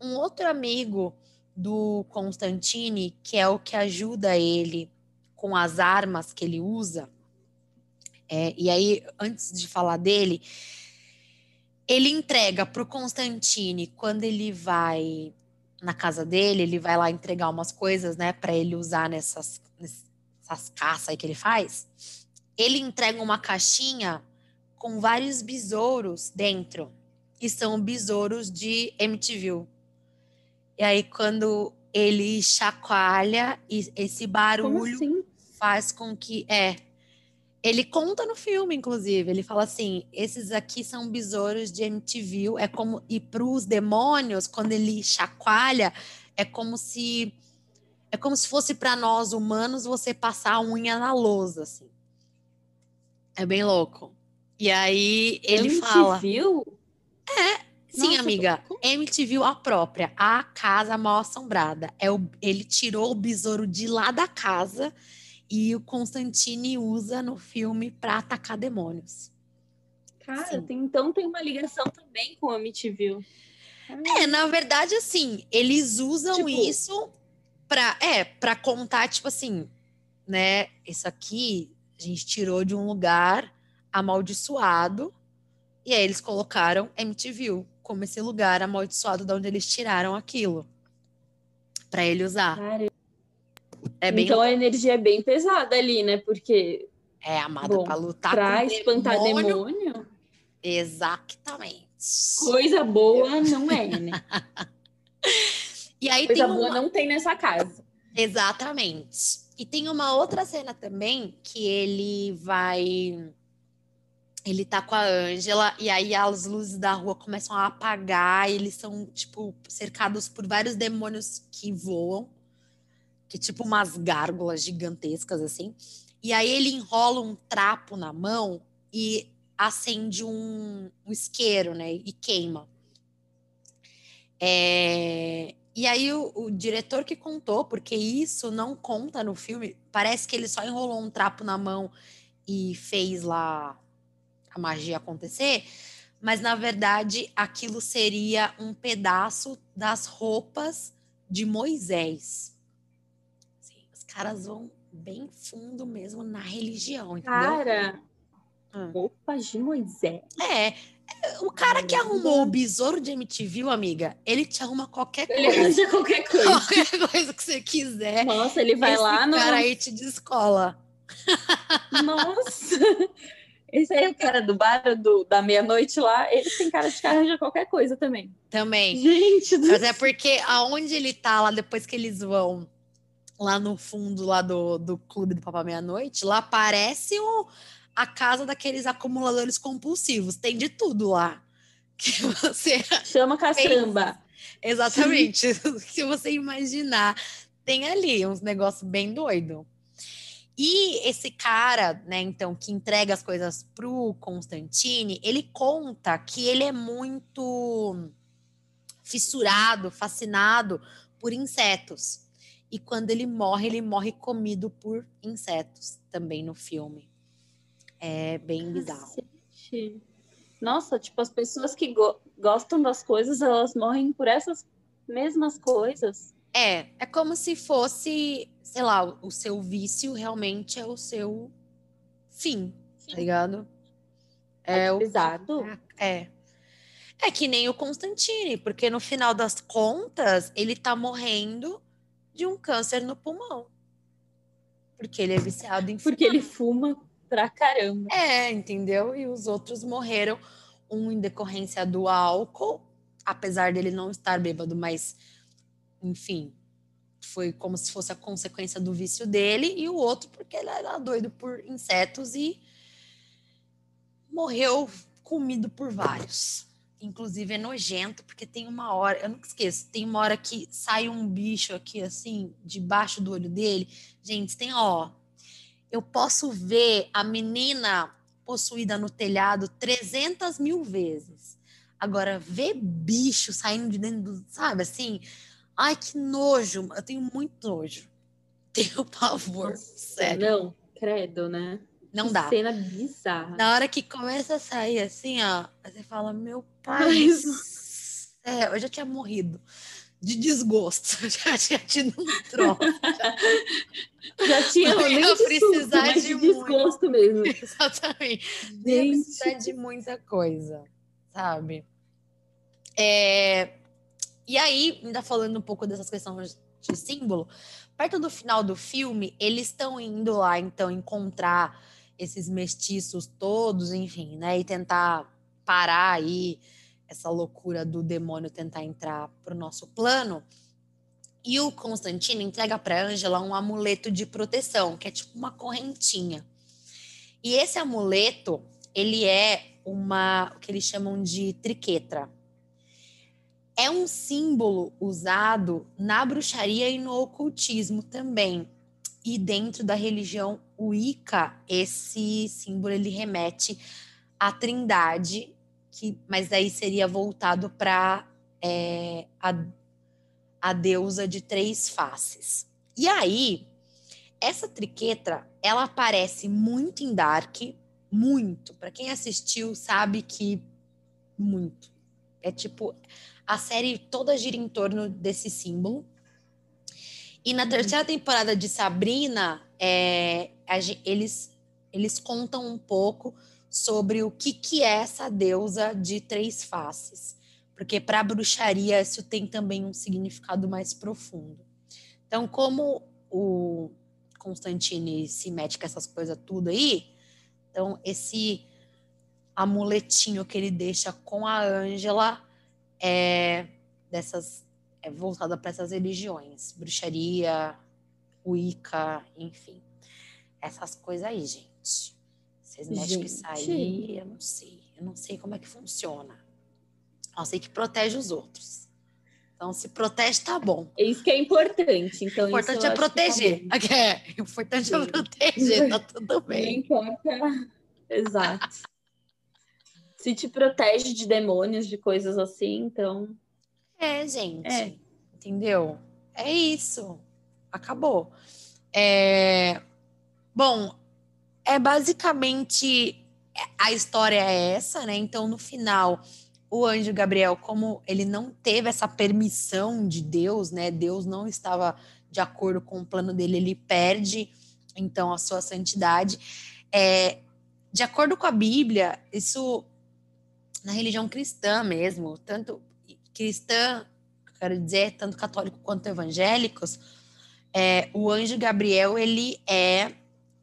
Um outro amigo do Constantine, que é o que ajuda ele com as armas que ele usa, é, e aí, antes de falar dele, ele entrega para o Constantine, quando ele vai na casa dele, ele vai lá entregar umas coisas, né, para ele usar nessas, nessas caças aí que ele faz. Ele entrega uma caixinha com vários besouros dentro. E são besouros de MTV. E aí, quando ele chacoalha, esse barulho assim? faz com que. É. Ele conta no filme, inclusive. Ele fala assim: esses aqui são besouros de MTV. É como. E para os demônios, quando ele chacoalha, é como se. É como se fosse para nós humanos você passar a unha na lousa, assim. É bem louco. E aí ele MTV? fala. Viu? É, sim, Nossa, amiga. Tô... MTV a própria, a casa mal assombrada. É o, ele tirou o besouro de lá da casa e o Constantine usa no filme para atacar demônios. Cara, tem, então tem uma ligação também com a MTV. É, na verdade, assim, eles usam tipo... isso para é, para contar, tipo assim, né? Isso aqui a gente tirou de um lugar amaldiçoado. E aí eles colocaram MTV como esse lugar amaldiçoado de onde eles tiraram aquilo para ele usar. Cara, é bem... Então a energia é bem pesada ali, né? Porque é amada para lutar pra espantar demônio. demônio. Exatamente. Coisa boa não é, né? (laughs) e aí Coisa tem boa uma... não tem nessa casa. Exatamente. E tem uma outra cena também que ele vai ele tá com a Ângela e aí as luzes da rua começam a apagar, e eles são tipo cercados por vários demônios que voam, que tipo umas gárgulas gigantescas assim. E aí ele enrola um trapo na mão e acende um, um isqueiro, né? E queima. É, e aí o, o, diretor que contou, porque isso não conta no filme, parece que ele só enrolou um trapo na mão e fez lá a magia acontecer, mas na verdade aquilo seria um pedaço das roupas de Moisés. Caras vão bem fundo mesmo na religião, entendeu? Cara, hum. roupas de Moisés. É, o cara que arrumou o besouro de MTV, amiga, ele te arruma qualquer coisa. Ele arranja qualquer (laughs) coisa. Qualquer coisa que você quiser. Nossa, ele vai Esse lá no. cara aí te descola. Nossa! Esse aí é o cara do bar do, da meia-noite lá, ele tem cara de que arranja qualquer coisa também. Também. Gente do Mas é porque aonde ele tá lá, depois que eles vão lá no fundo lá do, do clube do Papa Meia-Noite, lá parece o, a casa daqueles acumuladores compulsivos. Tem de tudo lá. Que (laughs) você Chama caçamba. Exatamente. (laughs) Se você imaginar, tem ali uns negócios bem doido. E esse cara, né, então, que entrega as coisas pro Constantine, ele conta que ele é muito fissurado, fascinado por insetos. E quando ele morre, ele morre comido por insetos também no filme. É bem bizarro. Cacete. Nossa, tipo, as pessoas que go gostam das coisas, elas morrem por essas mesmas coisas. É, é como se fosse, sei lá, o seu vício realmente é o seu fim, tá ligado? É, o pesado. É. É que nem o Constantine, porque no final das contas, ele tá morrendo de um câncer no pulmão. Porque ele é viciado em Porque ele fuma pra caramba. É, entendeu? E os outros morreram, um em decorrência do álcool, apesar dele não estar bêbado, mas enfim, foi como se fosse a consequência do vício dele, e o outro porque ele era doido por insetos e morreu comido por vários. Inclusive é nojento, porque tem uma hora, eu nunca esqueço, tem uma hora que sai um bicho aqui assim, debaixo do olho dele. Gente, tem, ó, eu posso ver a menina possuída no telhado 300 mil vezes. Agora, ver bicho saindo de dentro do, sabe, assim, ai, que nojo, eu tenho muito nojo. (laughs) Tenho pavor, Nossa, sério. Não, credo, né? Não que dá. cena bizarra. Na hora que começa a sair assim, ó, você fala, meu pai, é, eu já tinha morrido de desgosto, (laughs) já tinha tido um troço. Já, já tinha não ia de precisar susto, de, de desgosto mesmo. (laughs) Exatamente. Ia Gente. precisar de muita coisa, sabe? É, E aí, ainda falando um pouco dessas questões de símbolo, perto do final do filme, eles estão indo lá, então, encontrar esses mestiços todos, enfim, né? E tentar parar aí essa loucura do demônio tentar entrar para o nosso plano. E o Constantino entrega para Angela um amuleto de proteção, que é tipo uma correntinha. E esse amuleto, ele é uma, o que eles chamam de triquetra. É um símbolo usado na bruxaria e no ocultismo também. E dentro da religião Wicca, esse símbolo ele remete à Trindade, que, mas daí seria voltado para é, a, a deusa de três faces. E aí, essa triquetra, ela aparece muito em Dark, muito. Para quem assistiu, sabe que muito. É tipo, a série toda gira em torno desse símbolo. E na terceira temporada de Sabrina, é, eles, eles contam um pouco sobre o que, que é essa deusa de três faces. Porque para a bruxaria isso tem também um significado mais profundo. Então, como o Constantine se mete com essas coisas tudo aí, então esse amuletinho que ele deixa com a Ângela é dessas é voltada para essas religiões, bruxaria, Wicca, enfim. Essas coisas aí, gente. Vocês mexem com isso aí, eu não sei. Eu não sei como é que funciona. Eu sei que protege os outros. Então, se protege, tá bom. É isso que é importante. Então, o importante é eu acho que tá proteger. bom. (laughs) É, o importante é Sim. proteger, tá (laughs) tudo Não bem. importa. Exato. Se te protege de demônios, de coisas assim, então. É, gente. É. Entendeu? É isso. Acabou. É, Bom, é basicamente a história é essa, né? Então, no final, o anjo Gabriel, como ele não teve essa permissão de Deus, né? Deus não estava de acordo com o plano dele, ele perde então a sua santidade. É, de acordo com a Bíblia, isso na religião cristã mesmo, tanto cristã, quero dizer, tanto católico quanto evangélicos, é, o anjo Gabriel ele é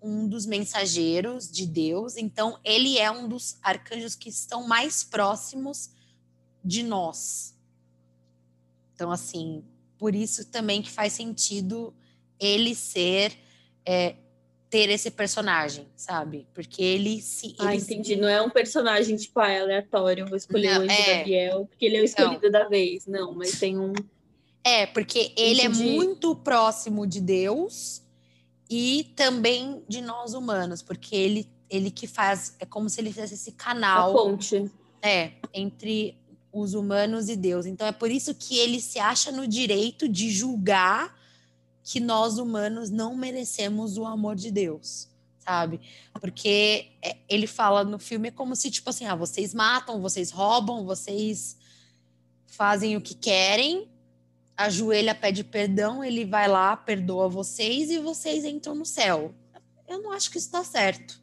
um dos mensageiros de Deus, então ele é um dos arcanjos que estão mais próximos de nós. Então, assim, por isso também que faz sentido ele ser é, ter esse personagem, sabe? Porque ele se. Ah, ele entendi. Se... Não é um personagem, tipo, ah, aleatório, vou escolher não, o Anjo é... Gabriel, porque ele é o escolhido não. da vez. Não, mas tem um. É, porque ele é entendi. é muito próximo de Deus e também de nós humanos, porque ele, ele que faz. É como se ele fizesse esse canal. A ponte. É, entre os humanos e Deus. Então é por isso que ele se acha no direito de julgar que nós humanos não merecemos o amor de Deus, sabe? Porque é, ele fala no filme é como se tipo assim, ah, vocês matam, vocês roubam, vocês fazem o que querem, ajoelha, pede perdão, ele vai lá, perdoa vocês e vocês entram no céu. Eu não acho que isso está certo.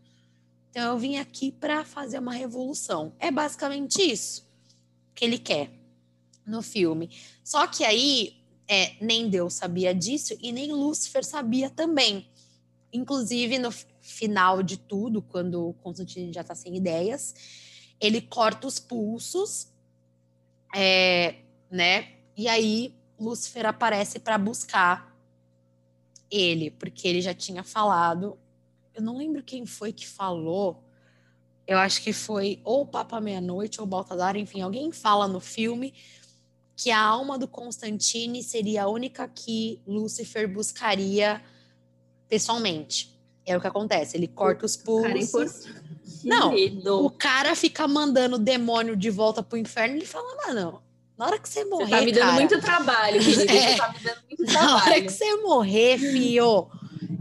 Então eu vim aqui para fazer uma revolução. É basicamente isso que ele quer no filme. Só que aí é, nem Deus sabia disso e nem Lúcifer sabia também. Inclusive, no final de tudo, quando o Constantino já está sem ideias, ele corta os pulsos, é, né? E aí Lúcifer aparece para buscar ele, porque ele já tinha falado. Eu não lembro quem foi que falou. Eu acho que foi ou o Papa Meia-Noite ou Baltazar, enfim, alguém fala no filme que a alma do Constantine seria a única que Lúcifer buscaria pessoalmente. É o que acontece, ele corta os pulsos. Não, o cara fica mandando o demônio de volta pro inferno e ele fala, mano, na hora que você morrer. Você tá me dando cara, muito trabalho, querido. É, você tá me dando (laughs) muito trabalho. Na hora que você morrer, fio,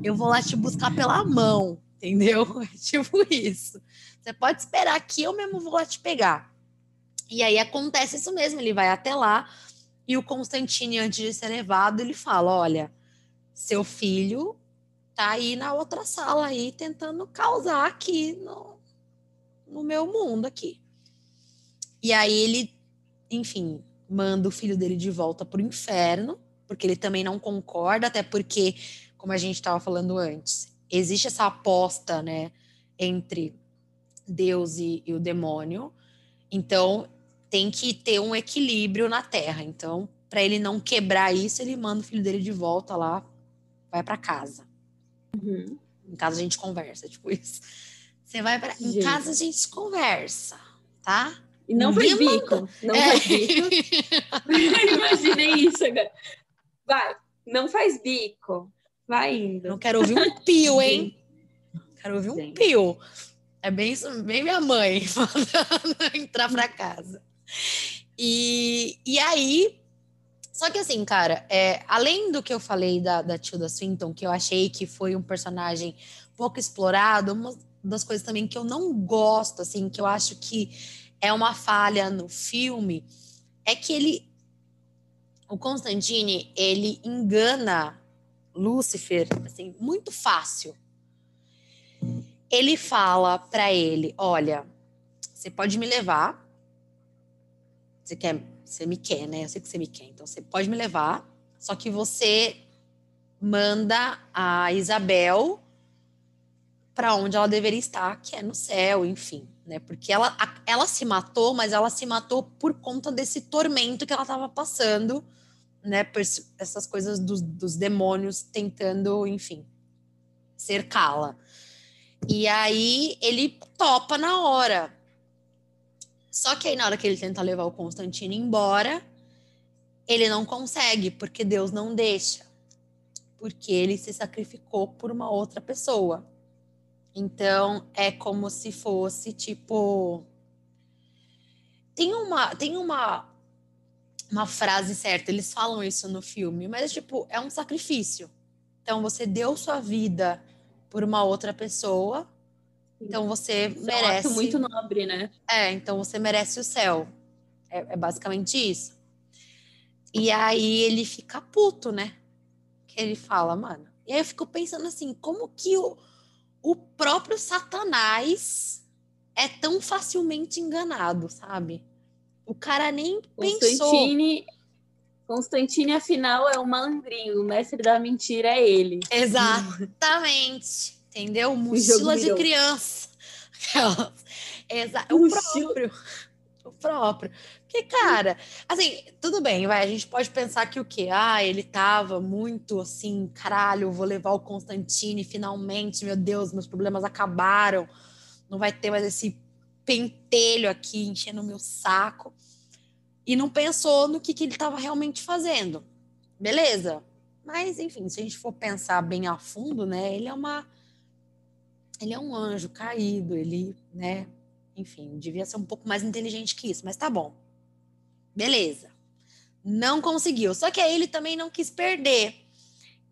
eu vou lá te buscar pela mão, entendeu? (laughs) É tipo isso. Você pode esperar que eu mesmo vou lá te pegar. E aí acontece isso mesmo, ele vai até lá e o Constantine, antes de ser levado, ele fala: olha, seu filho tá aí na outra sala aí tentando causar aqui no, no meu mundo aqui. E aí ele, enfim, manda o filho dele de volta para o inferno, porque ele também não concorda, até porque, como a gente estava falando antes, existe essa aposta, né, entre Deus e, e o demônio. Então, tem que ter um equilíbrio na Terra. Então, para ele não quebrar isso, ele manda o filho dele de volta lá, vai para casa. Uhum. Em casa a gente conversa, tipo isso. Você vai para em casa a gente conversa, tá? E não faz bico. Não é. faz bico. (laughs) Imaginei isso agora. Vai, não faz bico. Vai indo. Não quero ouvir um pio, hein? quero ouvir um pio. É bem bem minha mãe (laughs) falando entrar para casa. E, e aí, só que assim, cara, é, além do que eu falei da, da Tilda Swinton, que eu achei que foi um personagem pouco explorado, uma das coisas também que eu não gosto, assim, que eu acho que é uma falha no filme, é que ele, o Constantine, ele engana Lúcifer, assim, muito fácil. Ele fala para ele, olha, você pode me levar, você quer, você me quer, né? Eu sei que você me quer, então você pode me levar, só que você manda a Isabel para onde ela deveria estar, que é no céu, enfim, né? Porque ela, ela se matou, mas ela se matou por conta desse tormento que ela estava passando, né? Por essas coisas dos, dos demônios tentando, enfim, cercá-la. E aí ele topa na hora. Só que aí, na hora que ele tenta levar o Constantino embora, ele não consegue, porque Deus não deixa. Porque ele se sacrificou por uma outra pessoa. Então, é como se fosse tipo. Tem uma, tem uma, uma frase certa, eles falam isso no filme, mas tipo, é um sacrifício. Então, você deu sua vida por uma outra pessoa então você isso merece. É um muito nobre, né? É, então você merece o céu. É, é, basicamente isso. E aí ele fica puto, né? Que ele fala, mano. E aí eu fico pensando assim, como que o, o próprio Satanás é tão facilmente enganado, sabe? O cara nem Constantine, pensou. Constantine, afinal, é o malandrinho. O mestre da mentira é ele. Exatamente. Entendeu? Mochila de criança. (laughs) Exato. O próprio. O próprio. Porque, cara, assim, tudo bem, vai. A gente pode pensar que o quê? Ah, ele tava muito assim, caralho, vou levar o Constantine finalmente, meu Deus, meus problemas acabaram. Não vai ter mais esse pentelho aqui enchendo o meu saco. E não pensou no que, que ele estava realmente fazendo. Beleza. Mas, enfim, se a gente for pensar bem a fundo, né? Ele é uma. Ele é um anjo caído, ele, né? Enfim, devia ser um pouco mais inteligente que isso, mas tá bom. Beleza. Não conseguiu. Só que aí ele também não quis perder.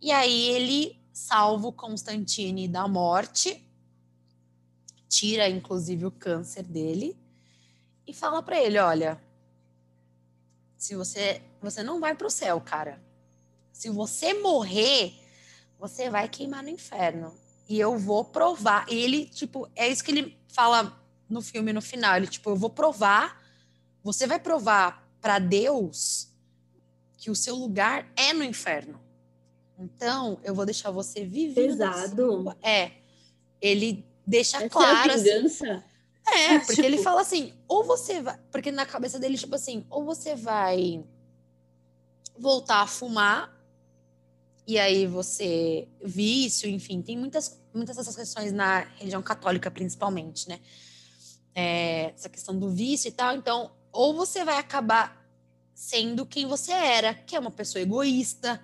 E aí ele salva o Constantine da morte, tira inclusive o câncer dele e fala para ele, olha, se você você não vai para o céu, cara. Se você morrer, você vai queimar no inferno. E eu vou provar. E ele, tipo, é isso que ele fala no filme no final. Ele, tipo, eu vou provar. Você vai provar para Deus que o seu lugar é no inferno. Então, eu vou deixar você viver. Pesado. É. Ele deixa Essa claro. É a assim. vingança. Assim, é, (laughs) porque tipo... ele fala assim, ou você vai. Porque na cabeça dele, tipo assim, ou você vai voltar a fumar, e aí você. Vício, enfim, tem muitas, muitas dessas questões na religião católica, principalmente, né? É, essa questão do vício e tal. Então, ou você vai acabar sendo quem você era, que é uma pessoa egoísta.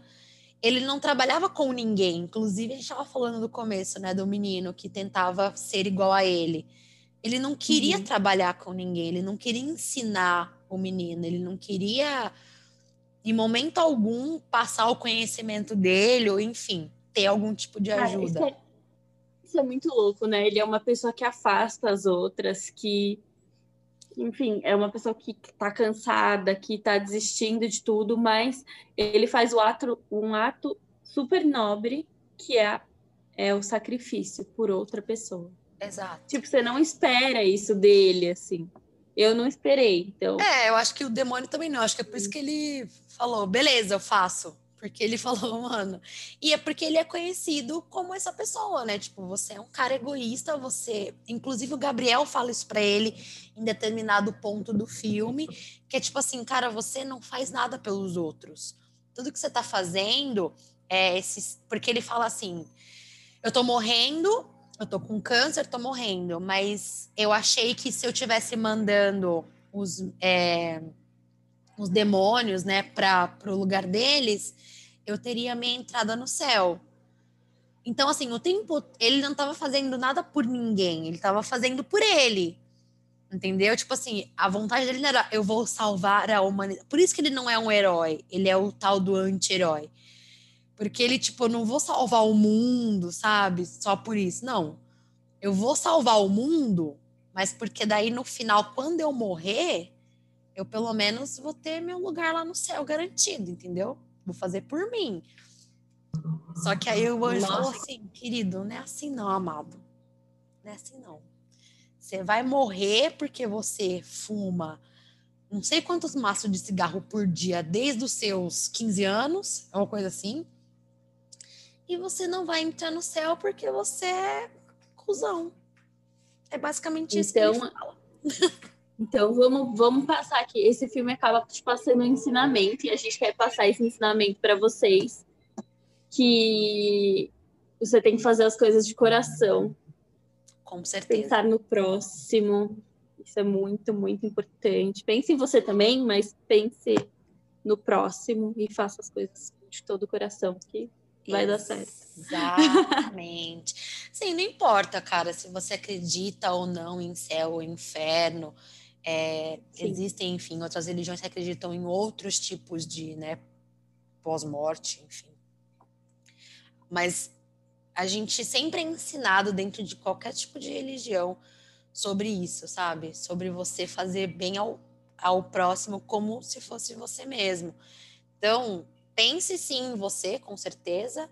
Ele não trabalhava com ninguém. Inclusive, a gente estava falando do começo, né, do menino que tentava ser igual a ele. Ele não queria uhum. trabalhar com ninguém, ele não queria ensinar o menino, ele não queria, em momento algum, passar o conhecimento dele, ou enfim, ter algum tipo de ajuda. isso, é, isso é muito louco, né? Ele é uma pessoa que afasta as outras, que enfim, é uma pessoa que está cansada, que está desistindo de tudo, mas ele faz o ato, um ato super nobre, que é, é o sacrifício por outra pessoa. Exato. Tipo, você não espera isso dele, assim. Eu não esperei, então... É, eu acho que o demônio também não. Acho que é por isso que ele falou, beleza, eu faço. Porque ele (laughs) falou, mano. E é porque ele é conhecido como essa pessoa, né? Tipo, você é um cara egoísta, você. Inclusive, o Gabriel fala isso pra ele em determinado ponto do filme, que é tipo assim, cara, você não faz nada pelos outros. Tudo que você tá fazendo é esses. Porque ele fala assim: eu tô morrendo, eu tô com câncer, tô morrendo, mas eu achei que se eu tivesse mandando os, é, os demônios, né, para o lugar deles, eu teria minha entrada no céu. Então, assim, o tempo, ele não estava fazendo nada por ninguém, ele estava fazendo por ele. Entendeu? Tipo assim, a vontade dele não era eu vou salvar a humanidade. Por isso que ele não é um herói, ele é o tal do anti-herói. Porque ele, tipo, eu não vou salvar o mundo, sabe? Só por isso. Não. Eu vou salvar o mundo, mas porque daí no final, quando eu morrer, eu pelo menos vou ter meu lugar lá no céu garantido, entendeu? Vou fazer por mim. Só que aí o anjo falou assim, querido, não é assim não, amado. Não é assim não. Você vai morrer porque você fuma não sei quantos maços de cigarro por dia desde os seus 15 anos, é uma coisa assim e você não vai entrar no céu porque você é cuzão. É basicamente isso então, que ele fala. (laughs) Então vamos, vamos passar aqui. Esse filme acaba te passando um ensinamento e a gente quer passar esse ensinamento para vocês que você tem que fazer as coisas de coração. Com certeza. Pensar no próximo. Isso é muito, muito importante. Pense em você também, mas pense no próximo e faça as coisas de todo o coração, que vai dar certo. Exatamente. Sim, não importa, cara, se você acredita ou não em céu ou inferno. É, existem, enfim, outras religiões que acreditam em outros tipos de, né, pós-morte, enfim. Mas a gente sempre é ensinado dentro de qualquer tipo de religião sobre isso, sabe? Sobre você fazer bem ao, ao próximo como se fosse você mesmo. Então, pense sim em você, com certeza,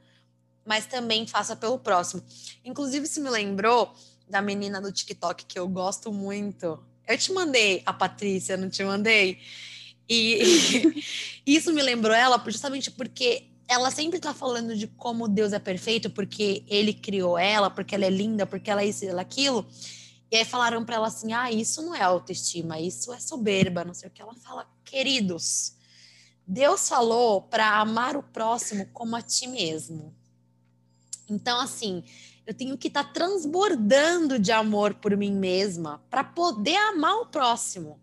mas também faça pelo próximo. Inclusive, se me lembrou da menina do TikTok que eu gosto muito. Eu te mandei a Patrícia, não te mandei? E, (laughs) isso me lembrou ela justamente porque ela sempre tá falando de como Deus é perfeito, porque ele criou ela, porque ela é linda, porque ela é isso, ela é aquilo. E aí falaram para ela assim: ah, isso não é autoestima, isso é soberba, não sei o que. Ela fala, queridos, Deus falou para amar o próximo como a ti mesmo. Então, assim, eu tenho que estar tá transbordando de amor por mim mesma para poder amar o próximo.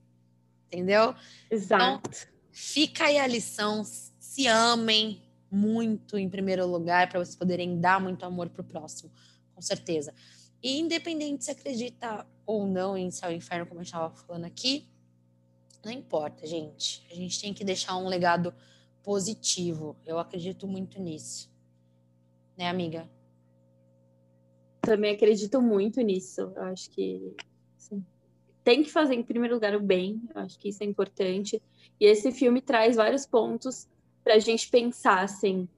Entendeu? Exato. Então, fica aí a lição. Se amem muito em primeiro lugar para vocês poderem dar muito amor pro próximo, com certeza. E independente se acredita ou não em céu e inferno, como a gente estava falando aqui, não importa, gente. A gente tem que deixar um legado positivo. Eu acredito muito nisso. Né, amiga? Também acredito muito nisso. Eu acho que assim, tem que fazer, em primeiro lugar, o bem. Eu acho que isso é importante. E esse filme traz vários pontos para a gente pensar, assim,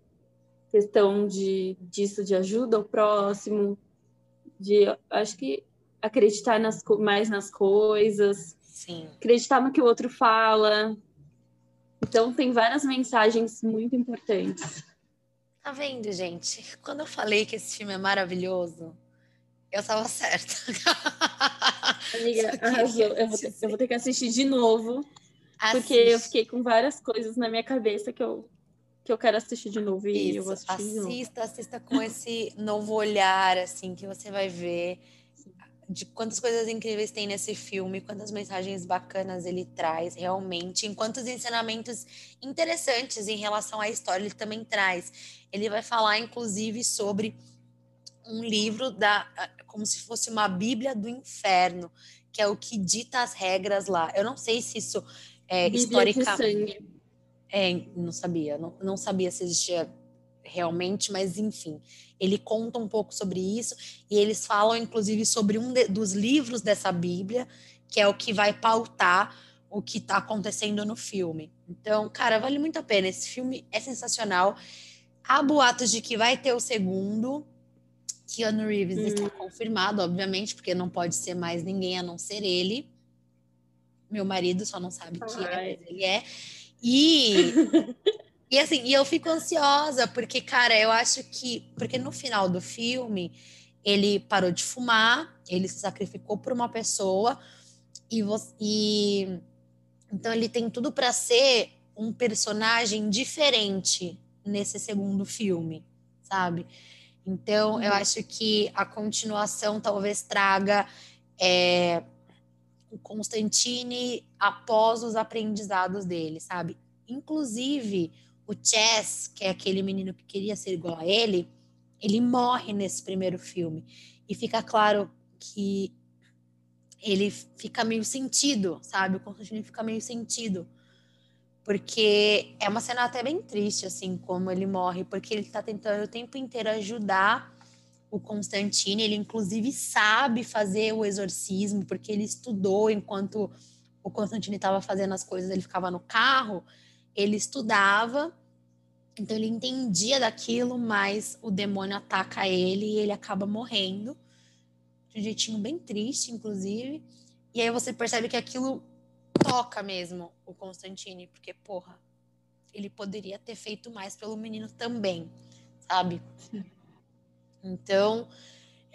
questão de, disso de ajuda ao próximo, de, acho que acreditar nas, mais nas coisas, Sim. acreditar no que o outro fala. Então, tem várias mensagens muito importantes. Tá vendo, gente? Quando eu falei que esse filme é maravilhoso, eu estava certa. (laughs) Amiga, arrasou. Eu vou, ter, eu vou ter que assistir de novo. Assiste. Porque eu fiquei com várias coisas na minha cabeça que eu, que eu quero assistir de novo. E Isso, eu vou assistir assista, de novo. assista com esse novo olhar, assim, que você vai ver de quantas coisas incríveis tem nesse filme, quantas mensagens bacanas ele traz realmente, em quantos ensinamentos interessantes em relação à história ele também traz. Ele vai falar, inclusive, sobre um livro da como se fosse uma Bíblia do Inferno, que é o que dita as regras lá. Eu não sei se isso é historicamente. É, não sabia, não, não sabia se existia realmente, mas enfim, ele conta um pouco sobre isso e eles falam inclusive sobre um de, dos livros dessa Bíblia, que é o que vai pautar o que está acontecendo no filme. Então, cara, vale muito a pena. Esse filme é sensacional. Há boatos de que vai ter o segundo. Keanu Reeves hum. está confirmado, obviamente, porque não pode ser mais ninguém a não ser ele. Meu marido só não sabe que é, mas ele é. E (laughs) E assim, e eu fico ansiosa, porque, cara, eu acho que. Porque no final do filme, ele parou de fumar, ele se sacrificou por uma pessoa, e, você, e então ele tem tudo para ser um personagem diferente nesse segundo filme, sabe? Então, eu acho que a continuação talvez traga é, o Constantine após os aprendizados dele, sabe? Inclusive, o Chess, que é aquele menino que queria ser igual a ele, ele morre nesse primeiro filme. E fica claro que ele fica meio sentido, sabe? O Constantino fica meio sentido. Porque é uma cena até bem triste, assim, como ele morre, porque ele tá tentando o tempo inteiro ajudar o Constantino. Ele, inclusive, sabe fazer o exorcismo, porque ele estudou enquanto o Constantino estava fazendo as coisas, ele ficava no carro ele estudava, então ele entendia daquilo, mas o demônio ataca ele e ele acaba morrendo. De um jeitinho bem triste, inclusive. E aí você percebe que aquilo toca mesmo o Constantine, porque, porra, ele poderia ter feito mais pelo menino também, sabe? Então,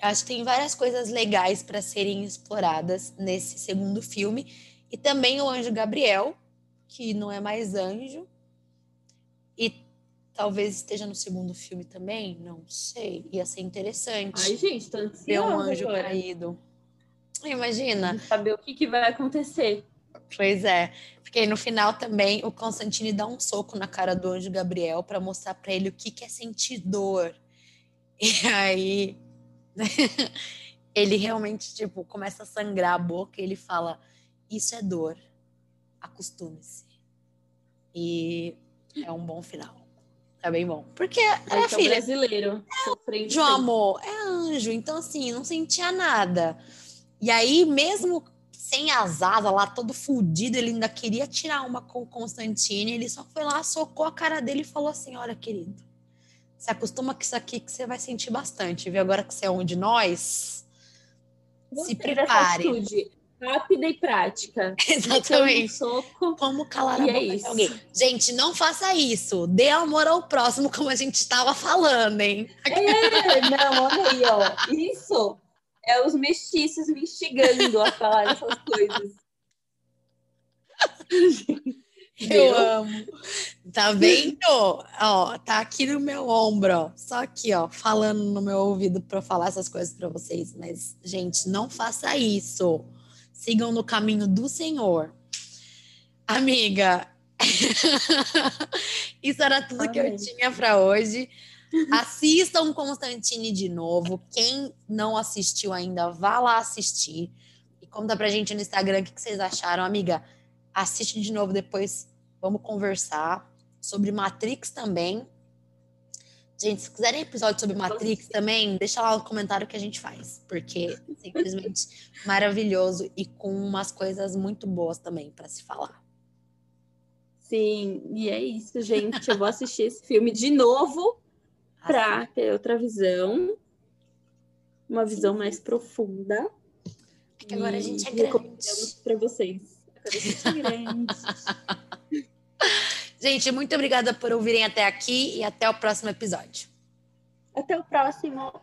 acho que tem várias coisas legais para serem exploradas nesse segundo filme. E também o Anjo Gabriel, que não é mais anjo. E talvez esteja no segundo filme também, não sei. Ia ser interessante. Ai, gente, tô Ver um anjo agora. caído. Imagina. Saber o que, que vai acontecer. Pois é. Porque no final também o Constantine dá um soco na cara do anjo Gabriel para mostrar para ele o que, que é sentir dor. (laughs) E aí (laughs) ele realmente tipo começa a sangrar a boca e ele fala: "Isso é dor" acostume-se. E é um bom final. Tá bem bom. Porque é, é filha, brasileiro. É anjo, amor. É anjo. Então, assim, não sentia nada. E aí, mesmo sem as asas lá, todo fudido, ele ainda queria tirar uma com o Constantine. Ele só foi lá, socou a cara dele e falou assim: Olha, querido, se acostuma com isso aqui que você vai sentir bastante, viu? Agora que você é um de nós, se prepare rápida e prática. (laughs) Exatamente. Um soco, como calar a boca é de alguém. Gente, não faça isso. Dê amor ao próximo, como a gente estava falando, hein? É, não, olha aí, ó. Isso é os mestiços me instigando a falar essas coisas. (laughs) Eu amo. Tá vendo? Ó, tá aqui no meu ombro, ó. Só aqui, ó, falando no meu ouvido para falar essas coisas para vocês. Mas, gente, não faça isso. Sigam no caminho do Senhor. Amiga, (laughs) isso era tudo Amém. que eu tinha para hoje. Assistam Constantine de novo. Quem não assistiu ainda, vá lá assistir. E conta pra gente no Instagram o que vocês acharam, amiga assiste de novo depois, vamos conversar sobre Matrix também. Gente, se quiserem episódio sobre Matrix também, deixa lá no comentário que a gente faz, porque é simplesmente maravilhoso e com umas coisas muito boas também para se falar. Sim, e é isso, gente. Eu vou assistir esse filme de novo para ter outra visão, uma visão Sim. mais profunda. Porque agora a gente é grande. para vocês. (laughs) Gente, muito obrigada por ouvirem até aqui e até o próximo episódio. Até o próximo.